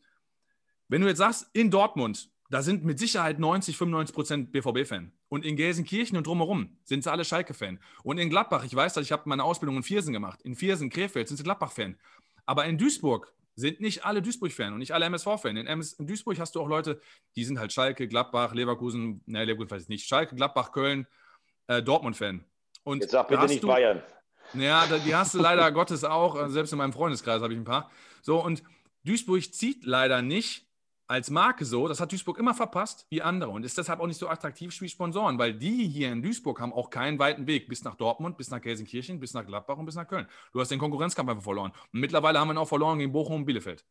wenn du jetzt sagst, in Dortmund, da sind mit Sicherheit 90, 95 Prozent BVB-Fan. Und in Gelsenkirchen und drumherum sind sie alle Schalke-Fan. Und in Gladbach, ich weiß, dass ich habe meine Ausbildung in Viersen gemacht. In Viersen, Krefeld sind sie Gladbach-Fan. Aber in Duisburg sind nicht alle Duisburg-Fan und nicht alle MSV-Fan. In, in, Duisburg hast du auch Leute, die sind halt Schalke, Gladbach, Leverkusen, ne, Leverkusen weiß ich nicht, Schalke, Gladbach, Köln, äh, Dortmund-Fan. Und Jetzt sag bitte nicht du, Bayern. Ja, die hast du leider Gottes auch. Äh, selbst in meinem Freundeskreis habe ich ein paar. So, und Duisburg zieht leider nicht als Marke so, das hat Duisburg immer verpasst wie andere und ist deshalb auch nicht so attraktiv wie Sponsoren, weil die hier in Duisburg haben auch keinen weiten Weg bis nach Dortmund, bis nach Gelsenkirchen, bis nach Gladbach und bis nach Köln. Du hast den Konkurrenzkampf einfach verloren. Und mittlerweile haben wir ihn auch verloren gegen Bochum und Bielefeld.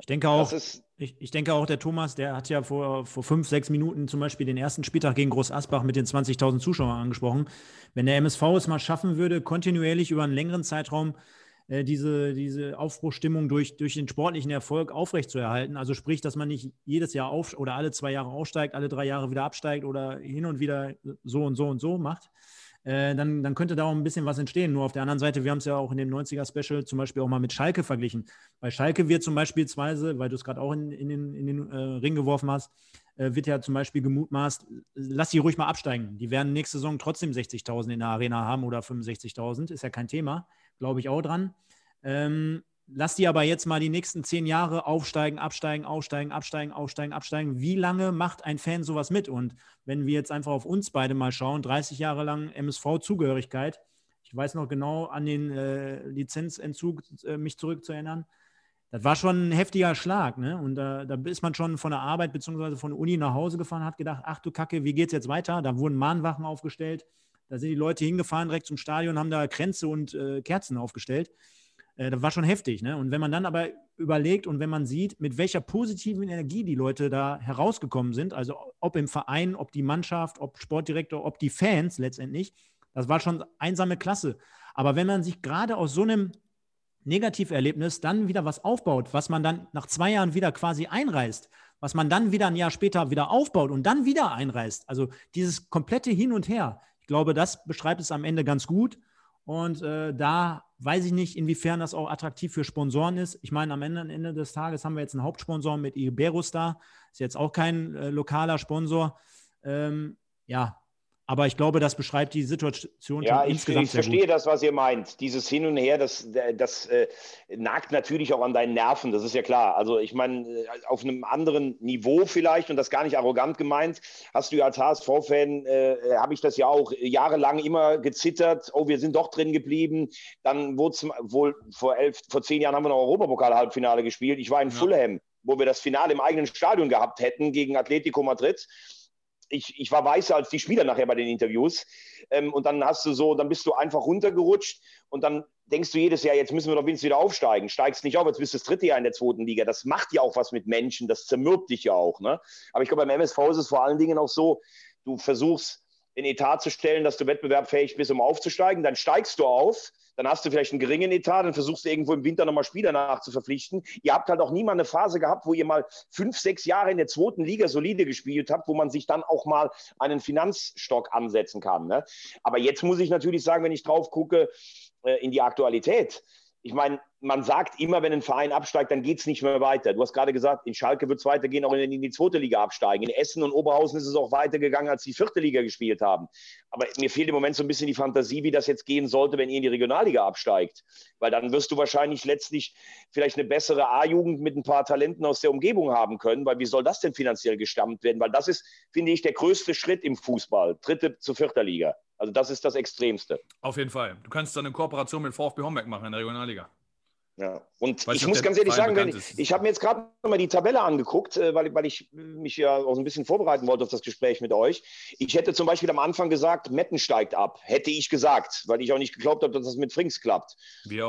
Ich denke auch, ich, ich, denke auch, der Thomas, der hat ja vor, vor fünf, sechs Minuten zum Beispiel den ersten Spieltag gegen Groß Asbach mit den 20.000 Zuschauern angesprochen. Wenn der MSV es mal schaffen würde, kontinuierlich über einen längeren Zeitraum äh, diese, diese Aufbruchstimmung durch, durch den sportlichen Erfolg aufrechtzuerhalten. Also sprich, dass man nicht jedes Jahr auf oder alle zwei Jahre aufsteigt, alle drei Jahre wieder absteigt oder hin und wieder so und so und so macht. Äh, dann, dann könnte da auch ein bisschen was entstehen. Nur auf der anderen Seite, wir haben es ja auch in dem 90er-Special zum Beispiel auch mal mit Schalke verglichen. Bei Schalke wird zum Beispiel, weil du es gerade auch in, in den, in den äh, Ring geworfen hast, äh, wird ja zum Beispiel gemutmaßt, lass die ruhig mal absteigen. Die werden nächste Saison trotzdem 60.000 in der Arena haben oder 65.000, ist ja kein Thema glaube ich auch dran. Ähm, lass die aber jetzt mal die nächsten zehn Jahre aufsteigen, absteigen, aufsteigen, absteigen, aufsteigen, absteigen. Wie lange macht ein Fan sowas mit? Und wenn wir jetzt einfach auf uns beide mal schauen, 30 Jahre lang MSV-Zugehörigkeit, ich weiß noch genau an den äh, Lizenzentzug äh, mich zurückzuerinnern. Das war schon ein heftiger Schlag, ne? Und da, da ist man schon von der Arbeit bzw. von der Uni nach Hause gefahren, hat gedacht, ach du Kacke, wie geht's jetzt weiter? Da wurden Mahnwachen aufgestellt. Da sind die Leute hingefahren direkt zum Stadion, haben da Kränze und äh, Kerzen aufgestellt. Äh, das war schon heftig. Ne? Und wenn man dann aber überlegt und wenn man sieht, mit welcher positiven Energie die Leute da herausgekommen sind, also ob im Verein, ob die Mannschaft, ob Sportdirektor, ob die Fans letztendlich, das war schon einsame Klasse. Aber wenn man sich gerade aus so einem Negativerlebnis dann wieder was aufbaut, was man dann nach zwei Jahren wieder quasi einreißt, was man dann wieder ein Jahr später wieder aufbaut und dann wieder einreißt, also dieses komplette Hin und Her, glaube, das beschreibt es am Ende ganz gut. Und äh, da weiß ich nicht, inwiefern das auch attraktiv für Sponsoren ist. Ich meine, am Ende, am Ende des Tages haben wir jetzt einen Hauptsponsor mit Iberus da. Ist jetzt auch kein äh, lokaler Sponsor. Ähm, ja, aber ich glaube, das beschreibt die Situation ja, ich, insgesamt ich verstehe gut. das, was ihr meint. Dieses Hin und Her, das, das äh, nagt natürlich auch an deinen Nerven, das ist ja klar. Also ich meine, äh, auf einem anderen Niveau vielleicht und das gar nicht arrogant gemeint, hast du ja als HSV-Fan, äh, habe ich das ja auch jahrelang immer gezittert, oh, wir sind doch drin geblieben. Dann wurde es wohl vor elf, vor zehn Jahren haben wir noch Europapokal-Halbfinale gespielt. Ich war in ja. Fulham, wo wir das Finale im eigenen Stadion gehabt hätten gegen Atletico Madrid ich, ich war weißer als die Spieler nachher bei den Interviews. Ähm, und dann hast du so, dann bist du einfach runtergerutscht und dann denkst du jedes Jahr, jetzt müssen wir doch wenigstens wieder aufsteigen. Steigst nicht auf, jetzt bist du das dritte Jahr in der zweiten Liga. Das macht ja auch was mit Menschen, das zermürbt dich ja auch. Ne? Aber ich glaube, beim MSV ist es vor allen Dingen auch so, du versuchst den Etat zu stellen, dass du wettbewerbsfähig bist, um aufzusteigen. Dann steigst du auf, dann hast du vielleicht einen geringen Etat, dann versuchst du irgendwo im Winter nochmal Spieler nachzuverpflichten. Ihr habt halt auch nie mal eine Phase gehabt, wo ihr mal fünf, sechs Jahre in der zweiten Liga solide gespielt habt, wo man sich dann auch mal einen Finanzstock ansetzen kann. Ne? Aber jetzt muss ich natürlich sagen, wenn ich drauf gucke äh, in die Aktualität, ich meine, man sagt immer, wenn ein Verein absteigt, dann geht es nicht mehr weiter. Du hast gerade gesagt, in Schalke wird es weitergehen, auch in, in, die zweite Liga absteigen. In Essen und Oberhausen ist es auch weitergegangen, als die vierte Liga gespielt haben. Aber mir fehlt im Moment so ein bisschen die Fantasie, wie das jetzt gehen sollte, wenn ihr in die Regionalliga absteigt. Weil dann wirst du wahrscheinlich letztlich vielleicht eine bessere A-Jugend mit ein paar Talenten aus der Umgebung haben können. Weil wie soll das denn finanziell gestammt werden? Weil das ist, finde ich, der größte Schritt im Fußball. Dritte zu vierter Liga. Also das ist das Extremste. Auf jeden Fall. Du kannst dann eine Kooperation mit VfB Homberg machen in der Regionalliga. Ja, und Weiß ich muss ganz ehrlich sagen, wenn ich, ich habe mir jetzt gerade mal die Tabelle angeguckt, äh, weil, weil ich mich ja auch so ein bisschen vorbereiten wollte auf das Gespräch mit euch. Ich hätte zum Beispiel am Anfang gesagt, Metten steigt ab. Hätte ich gesagt, weil ich auch nicht geglaubt habe, dass das mit Frings klappt.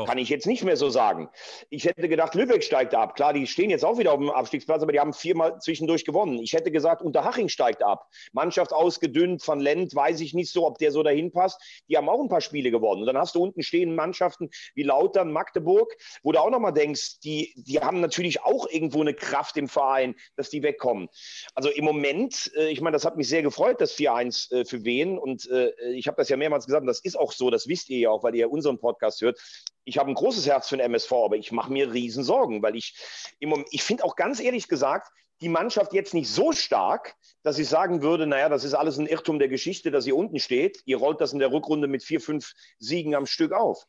Kann ich jetzt nicht mehr so sagen. Ich hätte gedacht, Lübeck steigt ab. Klar, die stehen jetzt auch wieder auf dem Abstiegsplatz, aber die haben viermal zwischendurch gewonnen. Ich hätte gesagt, Unterhaching steigt ab. Mannschaft ausgedünnt von Lent, weiß ich nicht so, ob der so dahin passt. Die haben auch ein paar Spiele gewonnen. Und dann hast du unten stehen Mannschaften wie Lautern, Magdeburg wo du auch nochmal denkst, die, die haben natürlich auch irgendwo eine Kraft im Verein, dass die wegkommen. Also im Moment, äh, ich meine, das hat mich sehr gefreut, das 4-1 äh, für wen. Und äh, ich habe das ja mehrmals gesagt, das ist auch so, das wisst ihr ja auch, weil ihr unseren Podcast hört. Ich habe ein großes Herz für den MSV, aber ich mache mir riesen Sorgen, weil ich, ich finde auch ganz ehrlich gesagt, die Mannschaft jetzt nicht so stark, dass ich sagen würde, naja, das ist alles ein Irrtum der Geschichte, dass ihr unten steht. Ihr rollt das in der Rückrunde mit vier, fünf Siegen am Stück auf.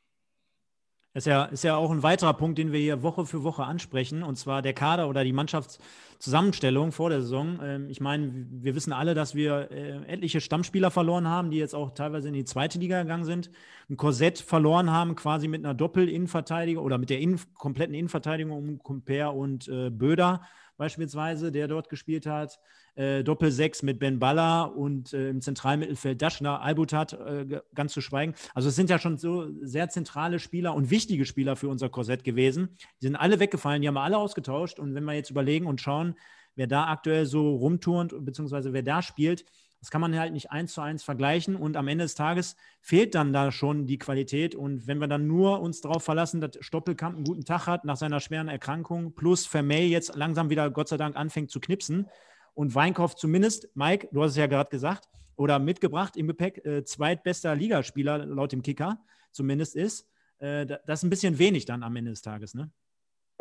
Ist ja, ist ja auch ein weiterer Punkt, den wir hier Woche für Woche ansprechen, und zwar der Kader oder die Mannschaftszusammenstellung vor der Saison. Ähm, ich meine, wir wissen alle, dass wir äh, etliche Stammspieler verloren haben, die jetzt auch teilweise in die zweite Liga gegangen sind. Ein Korsett verloren haben, quasi mit einer Doppel-Innenverteidigung oder mit der in, kompletten Innenverteidigung um Comper und äh, Böder beispielsweise, der dort gespielt hat. Äh, Doppel-6 mit Ben Baller und äh, im Zentralmittelfeld Daschner, Albutat, äh, ganz zu schweigen. Also es sind ja schon so sehr zentrale Spieler und wichtige Spieler für unser Korsett gewesen. Die sind alle weggefallen, die haben wir alle ausgetauscht. Und wenn wir jetzt überlegen und schauen, wer da aktuell so rumturnt, beziehungsweise wer da spielt, das kann man halt nicht eins zu eins vergleichen und am Ende des Tages fehlt dann da schon die Qualität. Und wenn wir dann nur uns darauf verlassen, dass Stoppelkamp einen guten Tag hat nach seiner schweren Erkrankung, plus Vermey jetzt langsam wieder Gott sei Dank anfängt zu knipsen und Weinkauf zumindest, Mike, du hast es ja gerade gesagt, oder mitgebracht im Gepäck, äh, zweitbester Ligaspieler laut dem Kicker zumindest ist, äh, das ist ein bisschen wenig dann am Ende des Tages, ne?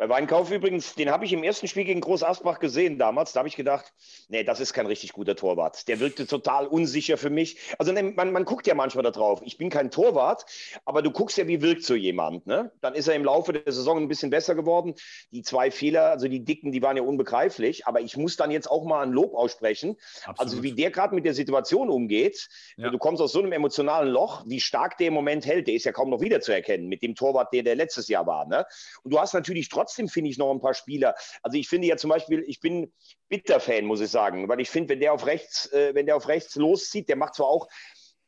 Bei Weinkauf übrigens, den habe ich im ersten Spiel gegen Groß Asbach gesehen damals. Da habe ich gedacht, nee, das ist kein richtig guter Torwart. Der wirkte total unsicher für mich. Also ne, man, man guckt ja manchmal da drauf. Ich bin kein Torwart, aber du guckst ja, wie wirkt so jemand. Ne? Dann ist er im Laufe der Saison ein bisschen besser geworden. Die zwei Fehler, also die dicken, die waren ja unbegreiflich. Aber ich muss dann jetzt auch mal ein Lob aussprechen. Absolut. Also wie der gerade mit der Situation umgeht. Ja. Du kommst aus so einem emotionalen Loch, wie stark der im Moment hält. Der ist ja kaum noch wiederzuerkennen mit dem Torwart, der der letztes Jahr war. Ne? Und du hast natürlich trotzdem trotzdem finde ich noch ein paar Spieler. Also ich finde ja zum Beispiel, ich bin Bitter-Fan, muss ich sagen, weil ich finde, wenn der auf rechts, äh, wenn der auf rechts loszieht, der macht zwar auch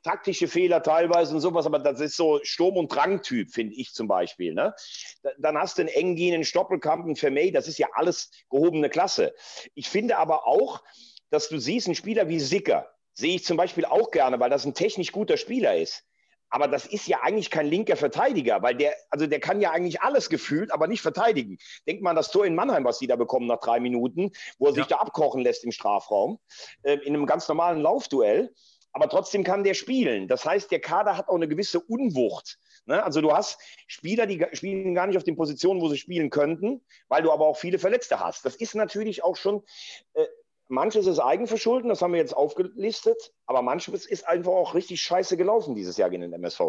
taktische Fehler teilweise und sowas, aber das ist so Sturm- und Drang-Typ, finde ich zum Beispiel. Ne? Dann hast du einen Engin, einen Stoppelkamp, einen Vermey, das ist ja alles gehobene Klasse. Ich finde aber auch, dass du siehst, ein Spieler wie Sicker, sehe ich zum Beispiel auch gerne, weil das ein technisch guter Spieler ist. Aber das ist ja eigentlich kein linker Verteidiger, weil der, also der kann ja eigentlich alles gefühlt, aber nicht verteidigen. Denkt man das Tor in Mannheim, was die da bekommen nach drei Minuten, wo er ja. sich da abkochen lässt im Strafraum, äh, in einem ganz normalen Laufduell. Aber trotzdem kann der spielen. Das heißt, der Kader hat auch eine gewisse Unwucht. Ne? Also du hast Spieler, die spielen gar nicht auf den Positionen, wo sie spielen könnten, weil du aber auch viele Verletzte hast. Das ist natürlich auch schon äh, manches ist Eigenverschulden, das haben wir jetzt aufgelistet, aber manches ist einfach auch richtig scheiße gelaufen dieses Jahr gegen den MSV.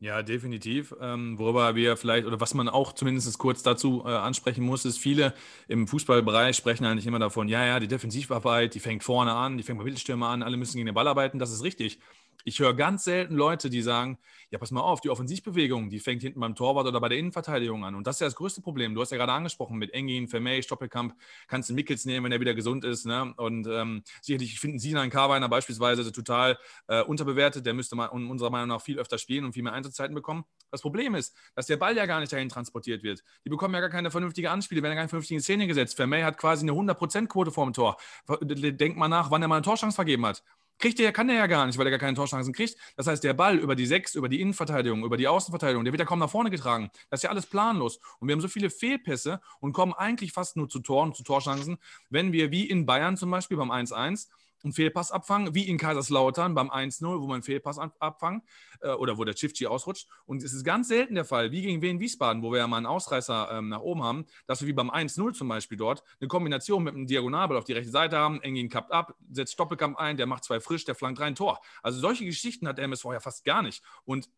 Ja, definitiv. Ähm, worüber wir vielleicht, oder was man auch zumindest kurz dazu äh, ansprechen muss, ist, viele im Fußballbereich sprechen eigentlich immer davon, ja, ja, die Defensivarbeit, die fängt vorne an, die fängt bei Mittelstürmer an, alle müssen gegen den Ball arbeiten, das ist richtig. Ich höre ganz selten Leute, die sagen, ja, pass mal auf, die Offensivbewegung, die fängt hinten beim Torwart oder bei der Innenverteidigung an. Und das ist ja das größte Problem. Du hast ja gerade angesprochen mit Engin, Vermey, Stoppelkamp, kannst du Mickels nehmen, wenn er wieder gesund ist. Ne? Und ähm, sicherlich finden Sinan Karweiner beispielsweise total äh, unterbewertet. Der müsste mal unserer Meinung nach viel öfter spielen und viel mehr Einsatzzeiten bekommen. Das Problem ist, dass der Ball ja gar nicht dahin transportiert wird. Die bekommen ja gar keine vernünftige Anspiele, werden ja keine vernünftigen Szene gesetzt. Vermey hat quasi eine 100%-Quote vorm Tor. Denk mal nach, wann er mal eine Torschance vergeben hat. Kriegt er, kann er ja gar nicht, weil er gar keine Torchancen kriegt. Das heißt, der Ball über die Sechs, über die Innenverteidigung, über die Außenverteidigung, der wird ja kaum nach vorne getragen. Das ist ja alles planlos. Und wir haben so viele Fehlpässe und kommen eigentlich fast nur zu Toren, zu Torchancen, wenn wir wie in Bayern zum Beispiel beim 1-1 einen Fehlpass abfangen, wie in Kaiserslautern beim 1-0, wo man einen Fehlpass abfangen äh, oder wo der Chifchi ausrutscht. Und es ist ganz selten der Fall, wie gegen Wien Wiesbaden, wo wir ja mal einen Ausreißer ähm, nach oben haben, dass wir wie beim 1-0 zum Beispiel dort eine Kombination mit einem Diagonalball auf die rechte Seite haben, Engin kappt ab, setzt Doppelkampf ein, der macht zwei frisch, der flankt rein Tor. Also solche Geschichten hat der MSV ja fast gar nicht. Und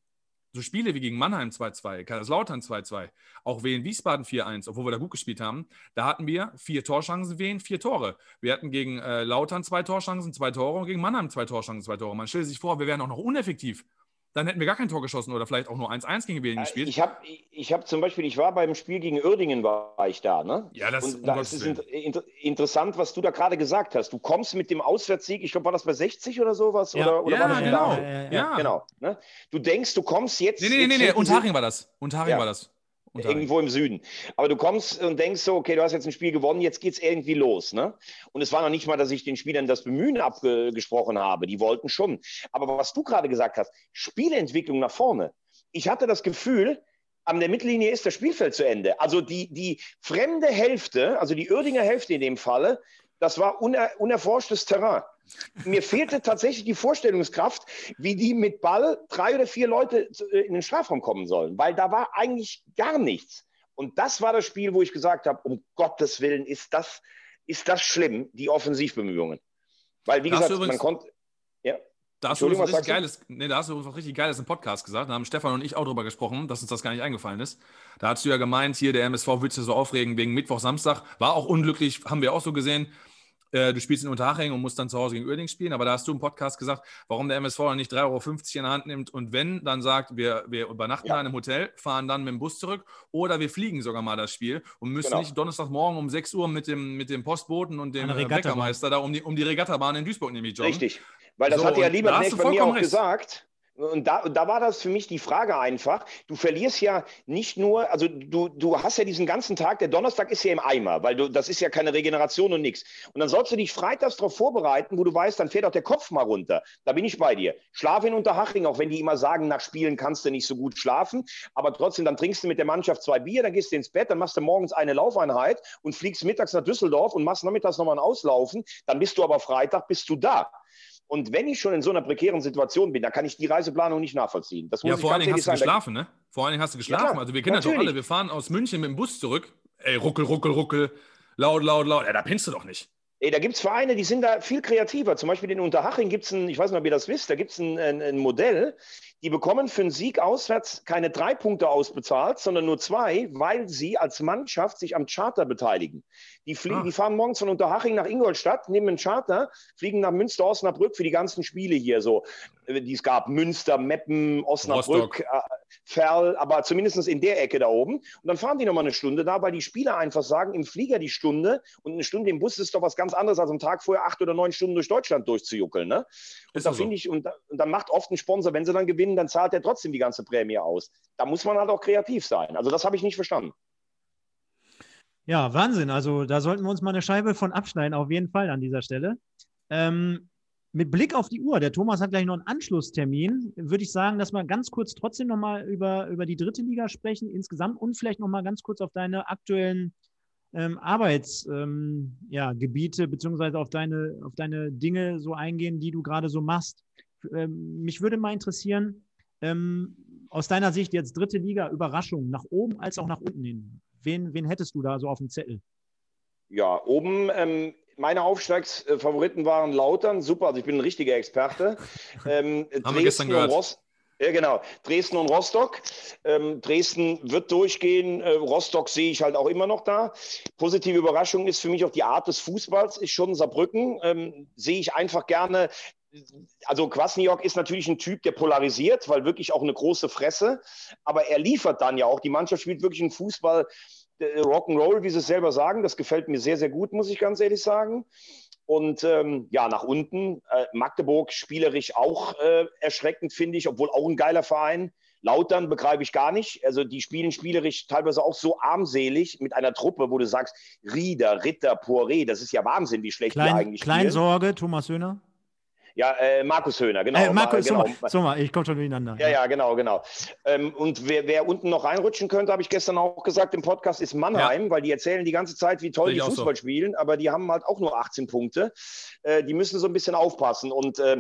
so Spiele wie gegen Mannheim 2-2, Kaiserslautern 2-2, auch Wien Wiesbaden 4-1, obwohl wir da gut gespielt haben, da hatten wir vier Torschancen, Wien vier Tore. Wir hatten gegen äh, Lautern zwei Torschancen, zwei Tore und gegen Mannheim zwei Torschancen, zwei Tore. Man stellt sich vor, wir wären auch noch uneffektiv. Dann hätten wir gar kein Tor geschossen oder vielleicht auch nur 1-1 gegen Berlin gespielt. Ich habe ich hab zum Beispiel, ich war beim Spiel gegen Uerdingen, war ich da, ne? Ja, das Und da ist es inter, interessant, was du da gerade gesagt hast. Du kommst mit dem Auswärtssieg, ich glaube, war das bei 60 oder sowas? Ja. Oder, oder Ja, war das genau. da? Ja, ja. Genau. Ne? Du denkst, du kommst jetzt. Nee, nee, nee, nee, nee. Unterhaching war das. Unterhaching Ja. war das. Irgendwo im Süden. Aber du kommst und denkst so, okay, du hast jetzt ein Spiel gewonnen, jetzt geht's irgendwie los. Ne? Und es war noch nicht mal, dass ich den Spielern das Bemühen abgesprochen habe. Die wollten schon. Aber was du gerade gesagt hast, Spielentwicklung nach vorne. Ich hatte das Gefühl, an der Mittellinie ist das Spielfeld zu Ende. Also die, die fremde Hälfte, also die Oerdinger Hälfte in dem Falle, das war uner, unerforschtes Terrain. Mir fehlte tatsächlich die Vorstellungskraft, wie die mit Ball drei oder vier Leute äh, in den Strafraum kommen sollen, weil da war eigentlich gar nichts. Und das war das Spiel, wo ich gesagt habe, um Gottes Willen, ist das, ist das schlimm, die Offensivbemühungen. Weil, wie Da hast gesagt, man konnte. Ja, Da hast du was Geiles, nee, da hast du was richtig Geiles im Podcast gesagt. Da haben Stefan und ich auch drüber gesprochen, dass uns das gar nicht eingefallen ist. Da hast du ja gemeint, hier der MSV wird sich so aufregen wegen Mittwoch, Samstag. War auch unglücklich, haben wir auch so gesehen. Äh, Du spielst in Unterhaching und musst dann zu Hause gegen Uerdingen spielen. Aber da hast du im Podcast gesagt, warum der MSV dann nicht 3,50 Euro in der Hand nimmt und wenn, dann sagt, wir, wir übernachten Ja. da in einem Hotel, fahren dann mit dem Bus zurück oder wir fliegen sogar mal das Spiel und müssen Genau. nicht Donnerstagmorgen um 6 Uhr mit dem, mit dem Postboten und dem äh. Bäckermeister da um die, um die Regattabahn in Duisburg nämlich joggen. richtig. Weil das So, hat ja lieber bei mir auch recht. gesagt. Und da, da war das für mich die Frage einfach. Du verlierst ja nicht nur, also du, du hast ja diesen ganzen Tag, der Donnerstag ist ja im Eimer, weil du, das ist ja keine Regeneration und nichts. Und dann sollst du dich freitags darauf vorbereiten, wo du weißt, dann fährt auch der Kopf mal runter. Da bin ich bei dir. Schlaf in Unterhaching, auch wenn die immer sagen, nach Spielen kannst du nicht so gut schlafen. Aber trotzdem, dann trinkst du mit der Mannschaft zwei Bier, dann gehst du ins Bett, dann machst du morgens eine Laufeinheit und fliegst mittags nach Düsseldorf und machst nachmittags nochmal ein Auslaufen. Dann bist du aber Freitag, bist du da. Und wenn ich schon in so einer prekären Situation bin, dann kann ich die Reiseplanung nicht nachvollziehen. Das muss Ja, vor allen Dingen hast du geschlafen, ne? Vor allen Dingen hast du geschlafen. klar, also wir kennen das doch natürlich. alle. Wir fahren aus München mit dem Bus zurück. Ey, ruckel, ruckel, ruckel. Laut, laut, laut. Ja, da pinnst du doch nicht. Ey, da gibt es Vereine, die sind da viel kreativer. Zum Beispiel in Unterhaching gibt es ein, ich weiß nicht, ob ihr das wisst, da gibt es ein, ein, ein Modell, die bekommen für einen Sieg auswärts keine drei Punkte ausbezahlt, sondern nur zwei, weil sie als Mannschaft sich am Charter beteiligen. Die, fliegen, Ah. die fahren morgens von Unterhaching nach Ingolstadt, nehmen einen Charter, fliegen nach Münster, Osnabrück für die ganzen Spiele hier so, äh, die es gab. Münster, Meppen, Osnabrück, äh, Ferl, aber zumindest in der Ecke da oben. Und dann fahren die nochmal eine Stunde da, weil die Spieler einfach sagen, im Flieger die Stunde und eine Stunde im Bus ist doch was ganz anderes, als am Tag vorher acht oder neun Stunden durch Deutschland durchzujuckeln. Ne? Und da so. finde ich, und, da- und dann macht oft ein Sponsor, wenn sie dann gewinnen, dann zahlt er trotzdem die ganze Prämie aus. Da muss man halt auch kreativ sein. Also das habe ich nicht verstanden. Ja, Wahnsinn. Also da sollten wir uns mal eine Scheibe von abschneiden, auf jeden Fall an dieser Stelle. Ähm, mit Blick auf die Uhr, der Thomas hat gleich noch einen Anschlusstermin, würde ich sagen, dass wir ganz kurz trotzdem nochmal über, über die dritte Liga sprechen insgesamt und vielleicht nochmal ganz kurz auf deine aktuellen ähm, Arbeitsgebiete ähm, ja, beziehungsweise auf deine, auf deine Dinge so eingehen, die du gerade so machst. Ähm, mich würde mal interessieren, ähm, aus deiner Sicht jetzt dritte Liga, Überraschung, nach oben als auch nach unten hin. Wen, wen hättest du da so auf dem Zettel? Ja, oben ähm, meine Aufstiegsfavoriten waren Lautern, super, also ich bin ein richtiger Experte. [laughs] Ähm, Haben wir gestern und gehört. Rost ja, genau. Dresden und Rostock. Ähm, Dresden wird durchgehen. Äh, Rostock sehe ich halt auch immer noch da. Positive Überraschung ist für mich auch die Art des Fußballs, ist schon Saarbrücken. Ähm, sehe ich einfach gerne. Also Kwasniok ist natürlich ein Typ, der polarisiert, weil wirklich auch eine große Fresse. Aber er liefert dann ja auch. Die Mannschaft spielt wirklich einen Fußball, äh, Rock'n'Roll, wie sie es selber sagen. Das gefällt mir sehr, sehr gut, muss ich ganz ehrlich sagen. Und ähm, ja, nach unten, äh, Magdeburg spielerisch auch äh, erschreckend, finde ich, obwohl auch ein geiler Verein. Lautern begreife ich gar nicht. Also die spielen spielerisch teilweise auch so armselig mit einer Truppe, wo du sagst, Rieder, Ritter, Poiré, das ist ja Wahnsinn, wie schlecht die Klein, eigentlich spielen. Kleinsorge, Thomas Höhner. Ja, äh, Markus Höhner, genau. äh, Markus, genau. Sommer, Sommer, ich komme schon durcheinander. Ja, ja, genau, genau. Ähm, und wer, wer unten noch reinrutschen könnte, habe ich gestern auch gesagt im Podcast, ist Mannheim, weil die erzählen die ganze Zeit, wie toll die Fußball so. spielen, aber die haben halt auch nur 18 Punkte. Äh, die müssen so ein bisschen aufpassen. Und äh,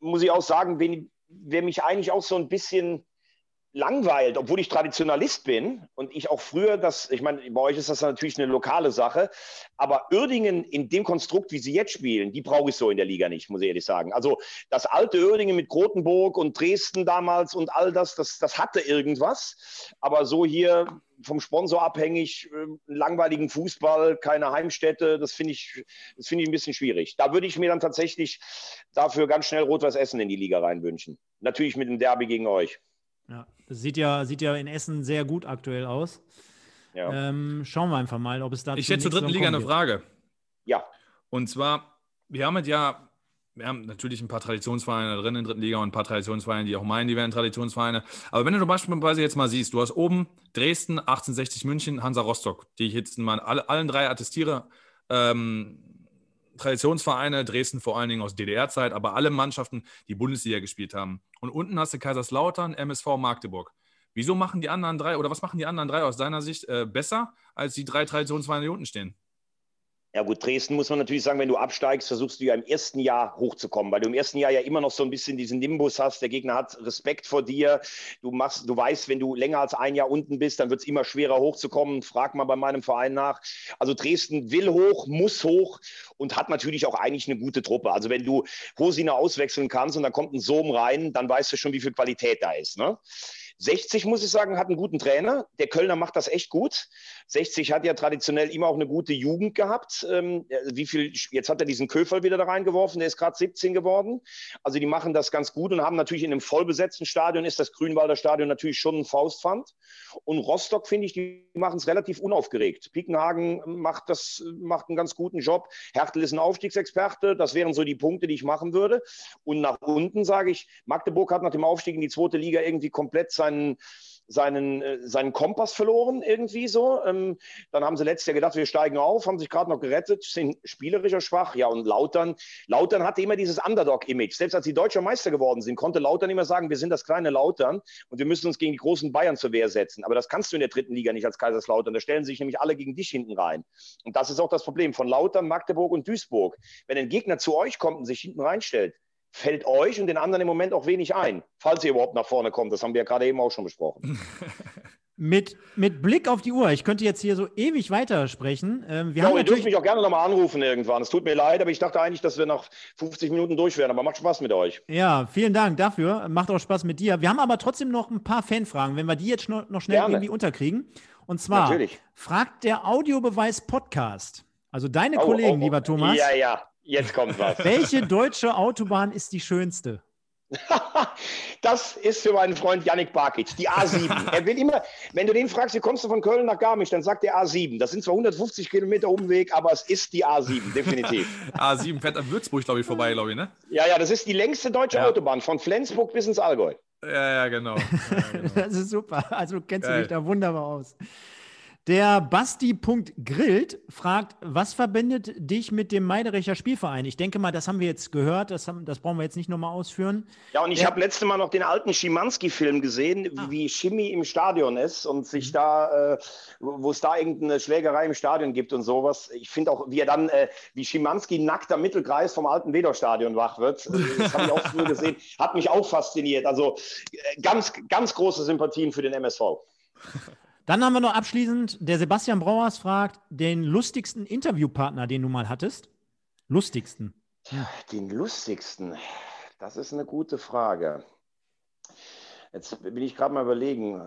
muss ich auch sagen, wen, wer mich eigentlich auch so ein bisschen langweilt, obwohl ich Traditionalist bin und ich auch früher das, ich meine, bei euch ist das natürlich eine lokale Sache, aber Uerdingen in dem Konstrukt, wie sie jetzt spielen, die brauche ich so in der Liga nicht, muss ich ehrlich sagen. Also das alte Uerdingen mit Grotenburg und Dresden damals und all das, das, das hatte irgendwas, aber so hier vom Sponsor abhängig, äh, langweiligen Fußball, keine Heimstätte. Das finde ich, das ich ein bisschen schwierig. Da würde ich mir dann tatsächlich dafür ganz schnell Rot-Weiß Essen in die Liga reinwünschen. Natürlich mit dem Derby gegen euch. Ja, das sieht ja, sieht ja in Essen sehr gut aktuell aus. Ja. Ähm, schauen wir einfach mal, ob es da. Ich hätte zur dritten Liga eine Frage. Ja. Und zwar, wir haben ja wir haben natürlich ein paar Traditionsvereine drin in der dritten Liga und ein paar Traditionsvereine, die auch meinen, die wären Traditionsvereine. Aber wenn du beispielsweise jetzt mal siehst, du hast oben Dresden, 1860 München, Hansa Rostock, die ich jetzt mal alle, allen drei attestiere. Ähm, Traditionsvereine, Dresden vor allen Dingen aus DDR-Zeit, aber alle Mannschaften, die Bundesliga gespielt haben. Und unten hast du Kaiserslautern, MSV Magdeburg. Wieso machen die anderen drei oder was machen die anderen drei aus deiner Sicht äh, besser als die drei Traditionsvereine, die unten stehen? Ja gut, Dresden muss man natürlich sagen, wenn du absteigst, versuchst du ja im ersten Jahr hochzukommen, weil du im ersten Jahr ja immer noch so ein bisschen diesen Nimbus hast. Der Gegner hat Respekt vor dir. Du machst, du weißt, wenn du länger als ein Jahr unten bist, dann wird es immer schwerer hochzukommen. Frag mal bei meinem Verein nach. Also Dresden will hoch, muss hoch und hat natürlich auch eigentlich eine gute Truppe. Also wenn du Hosina auswechseln kannst und dann kommt ein Sohm rein, dann weißt du schon, wie viel Qualität da ist. Ne? 60, muss ich sagen, hat einen guten Trainer. Der Kölner macht das echt gut. 60 hat ja traditionell immer auch eine gute Jugend gehabt. Ähm, wie viel, jetzt hat er diesen Köfer wieder da reingeworfen, der ist gerade 17 geworden. Also die machen das ganz gut und haben natürlich in einem vollbesetzten Stadion, ist das Grünwalder Stadion natürlich schon ein Faustpfand. Und Rostock, finde ich, die machen es relativ unaufgeregt. Pickenhagen macht, das, macht einen ganz guten Job. Hertel ist ein Aufstiegsexperte. Das wären so die Punkte, die ich machen würde. Und nach unten sage ich, Magdeburg hat nach dem Aufstieg in die zweite Liga irgendwie komplett sein seinen, seinen, äh, seinen Kompass verloren, irgendwie so. Ähm, dann haben sie letztes Jahr gedacht, wir steigen auf, haben sich gerade noch gerettet, sind spielerischer schwach. Ja, und Lautern, Lautern hatte immer dieses Underdog-Image. Selbst als sie deutscher Meister geworden sind, konnte Lautern immer sagen, wir sind das kleine Lautern und wir müssen uns gegen die großen Bayern zur Wehr setzen. Aber das kannst du in der dritten Liga nicht als Kaiserslautern. Da stellen sich nämlich alle gegen dich hinten rein. Und das ist auch das Problem von Lautern, Magdeburg und Duisburg. Wenn ein Gegner zu euch kommt und sich hinten reinstellt, fällt euch und den anderen im Moment auch wenig ein, falls ihr überhaupt nach vorne kommt. Das haben wir ja gerade eben auch schon besprochen. [laughs] Mit, mit Blick auf die Uhr, ich könnte jetzt hier so ewig weitersprechen. Ähm, wir ja, haben ihr dürft mich auch gerne nochmal anrufen irgendwann. Es tut mir leid, aber ich dachte eigentlich, dass wir nach 50 Minuten durch wären. Aber macht Spaß mit euch. Ja, vielen Dank dafür. Macht auch Spaß mit dir. Wir haben aber trotzdem noch ein paar Fanfragen, wenn wir die jetzt noch, noch schnell gerne. irgendwie unterkriegen. Und zwar Natürlich. fragt der Audiobeweis Podcast, also deine oh, Kollegen, oh, oh. lieber Thomas. Ja, ja. Jetzt kommt was. [laughs] Welche deutsche Autobahn ist die schönste? [laughs] das ist für meinen Freund Yannick Barkic, die A7. er will immer, wenn du den fragst, wie kommst du von Köln nach Garmisch, dann sagt er A7. Das sind zwar 150 Kilometer Umweg, aber es ist die A7, definitiv. [laughs] A7 fährt an Würzburg, glaube ich, vorbei, glaube ich, ne? Ja, ja, das ist die längste deutsche ja. Autobahn, von Flensburg bis ins Allgäu. Ja, ja, genau. Ja, genau. das ist super. Also kennst du dich da wunderbar aus. Der Basti.grillt fragt, was verbindet dich mit dem Meidericher Spielverein? Ich denke mal, das haben wir jetzt gehört, das, haben, das brauchen wir jetzt nicht nochmal ausführen. Ja, und ich habe letzte Mal noch den alten Schimanski-Film gesehen, ah. wie Schimi im Stadion ist und sich mhm. da, äh, wo es da irgendeine Schlägerei im Stadion gibt und sowas. Ich finde auch, wie er dann, äh, wie Schimanski nackt am Mittelkreis vom alten Wedor-Stadion wach wird. Das habe ich auch früher gesehen, hat mich auch fasziniert. Also äh, ganz, ganz große Sympathien für den MSV. [laughs] Dann haben wir noch abschließend, der Sebastian Brauers fragt, den lustigsten Interviewpartner, den du mal hattest? Lustigsten. Ja. Den lustigsten, das ist eine gute Frage. Jetzt bin ich gerade mal überlegen.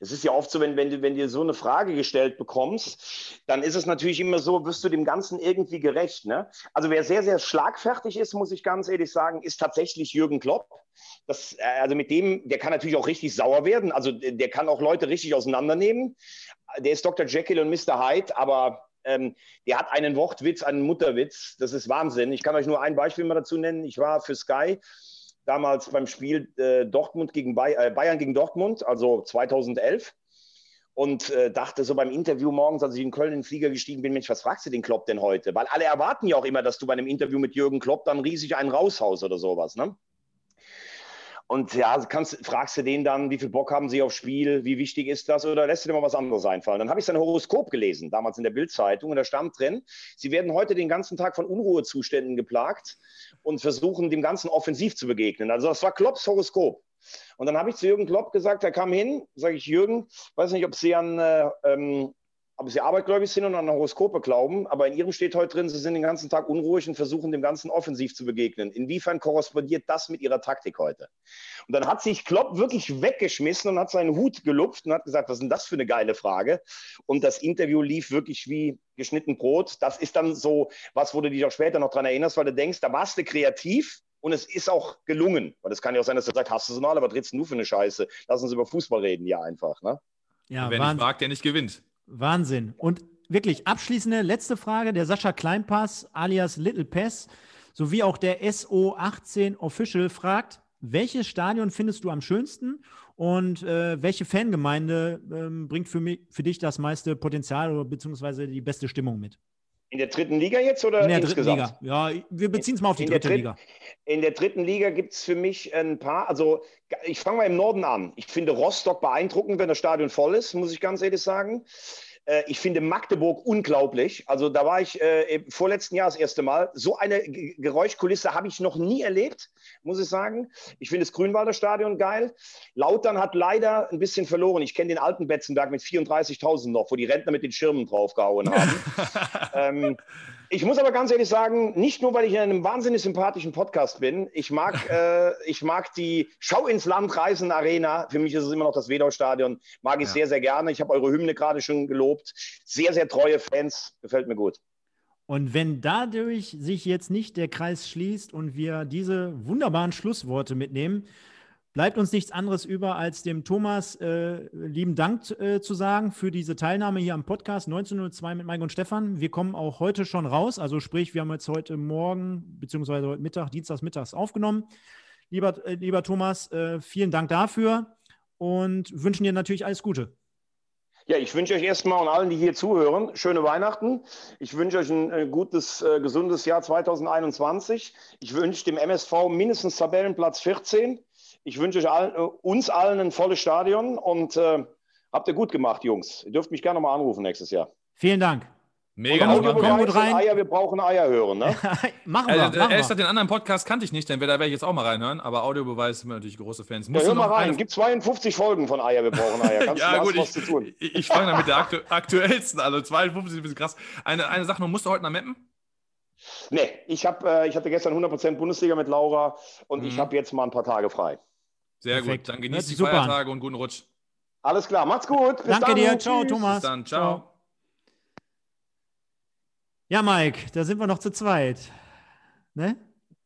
Es ist ja oft so, wenn, wenn, du, wenn dir so eine Frage gestellt bekommst, dann ist es natürlich immer so, wirst du dem Ganzen irgendwie gerecht. Ne? Also wer sehr, sehr schlagfertig ist, muss ich ganz ehrlich sagen, ist tatsächlich Jürgen Klopp. Das, äh, also mit dem, der kann natürlich auch richtig sauer werden. Also der kann auch Leute richtig auseinandernehmen. Der ist Dr. Jekyll und Mr. Hyde, aber ähm, der hat einen Wortwitz, einen Mutterwitz. Das ist Wahnsinn. Ich kann euch nur ein Beispiel mal dazu nennen. Ich war für Sky damals beim Spiel äh, Dortmund gegen Bay äh, Bayern gegen Dortmund, also 2011. Und äh, dachte so beim Interview morgens, als ich in Köln in den Flieger gestiegen bin, Mensch, was fragst du den Klopp denn heute? Weil alle erwarten ja auch immer, dass du bei einem Interview mit Jürgen Klopp dann riesig einen raushaust oder sowas. Ne? Und ja, kannst, fragst du den dann, wie viel Bock haben sie aufs Spiel, wie wichtig ist das oder lässt du dir mal was anderes einfallen? Dann habe ich sein Horoskop gelesen, damals in der Bildzeitung, und da stand drin, sie werden heute den ganzen Tag von Unruhezuständen geplagt und versuchen, dem Ganzen offensiv zu begegnen. Also das war Klopps Horoskop. Und dann habe ich zu Jürgen Klopp gesagt, er kam hin, sage ich, Jürgen, weiß nicht, ob Sie an äh, ähm, ob sie abergläubig sind und an Horoskope glauben, aber in ihrem steht heute drin, sie sind den ganzen Tag unruhig und versuchen dem Ganzen offensiv zu begegnen. Inwiefern korrespondiert das mit ihrer Taktik heute? Und dann hat sich Klopp wirklich weggeschmissen und hat seinen Hut gelupft und hat gesagt, was ist denn das für eine geile Frage? Und das Interview lief wirklich wie geschnitten Brot. Das ist dann so was, wo du dich auch später noch dran erinnerst, weil du denkst, da warst du kreativ, und es ist auch gelungen. Weil es kann ja auch sein, dass er sagt, hast du so mal, aber trittst du für eine Scheiße? Lass uns über Fußball reden, ja einfach. Ne? Ja, Wer nicht fragt, der nicht gewinnt. Wahnsinn. Und wirklich abschließende letzte Frage. Der Sascha Kleinpass alias Little Pass sowie auch der SO18 Official fragt, welches Stadion findest du am schönsten und äh, welche Fangemeinde äh, bringt für, mich, für dich das meiste Potenzial oder beziehungsweise die beste Stimmung mit? In der dritten Liga jetzt oder in der insgesamt? dritten Liga. Ja, wir beziehen es mal auf die dritte Dritt, Liga. In der dritten Liga gibt es für mich ein paar. Also, ich fange mal im Norden an. Ich finde Rostock beeindruckend, wenn das Stadion voll ist, muss ich ganz ehrlich sagen. Äh, ich finde Magdeburg unglaublich. Also da war ich äh, vorletzten Jahr das erste Mal. So eine G Geräuschkulisse habe ich noch nie erlebt, muss ich sagen. Ich finde das Grünwalder Stadion geil. Lautern hat leider ein bisschen verloren. Ich kenne den alten Betzenberg mit 34.000 noch, wo die Rentner mit den Schirmen draufgehauen haben. [laughs] ähm, ich muss aber ganz ehrlich sagen, nicht nur, weil ich in einem wahnsinnig sympathischen Podcast bin. Ich mag, [laughs] äh, ich mag die Schau ins Land Reisen Arena. Für mich ist es immer noch das Wedau-Stadion. Mag ich ja. sehr, sehr gerne. Ich habe eure Hymne gerade schon gelobt. Sehr, sehr treue Fans. Gefällt mir gut. Und wenn dadurch sich jetzt nicht der Kreis schließt und wir diese wunderbaren Schlussworte mitnehmen, bleibt uns nichts anderes über, als dem Thomas äh, lieben Dank äh, zu sagen für diese Teilnahme hier am Podcast 1902 mit Mike und Stefan. Wir kommen auch heute schon raus, also sprich, wir haben jetzt heute Morgen beziehungsweise heute Mittag, Dienstags mittags aufgenommen. Lieber, äh, lieber Thomas, äh, vielen Dank dafür und wünschen dir natürlich alles Gute. Ja, ich wünsche euch erstmal und allen, die hier zuhören, schöne Weihnachten. Ich wünsche euch ein äh, gutes, äh, gesundes Jahr 2021. Ich wünsche dem MSV mindestens Tabellenplatz 14. Ich wünsche euch allen, äh, uns allen ein volles Stadion und äh, habt ihr gut gemacht, Jungs. Ihr dürft mich gerne nochmal anrufen nächstes Jahr. Vielen Dank. Mega. Und kommen gut rein. Eier, wir brauchen Eier hören, ne? [laughs] machen wir. Also, machen ehrlich gesagt, den anderen Podcast kannte ich nicht, denn da werde ich jetzt auch mal reinhören. Aber Audiobeweis sind wir natürlich große Fans. ja, hör mal rein. Es gibt 52 Folgen von Eier, wir brauchen Eier. [laughs] Kannst ja, gut, was ich, zu tun. [laughs] Ich, ich fange dann mit der aktu aktuellsten. Also 52 ist ein bisschen krass. Eine, eine Sache, noch, musst du heute nach Meppen? Nee, ich, hab, äh, ich hatte gestern 100% Bundesliga mit Laura und mhm. ich habe jetzt mal ein paar Tage frei. Sehr Perfekt. gut. Dann genießt die super. Feiertage und guten Rutsch. Alles klar, macht's gut. Bis Danke dann. dir. Ciao, Tschüss. Thomas. Bis dann. Ciao. Ciao. Ja, Mike, da sind wir noch zu zweit. Ne?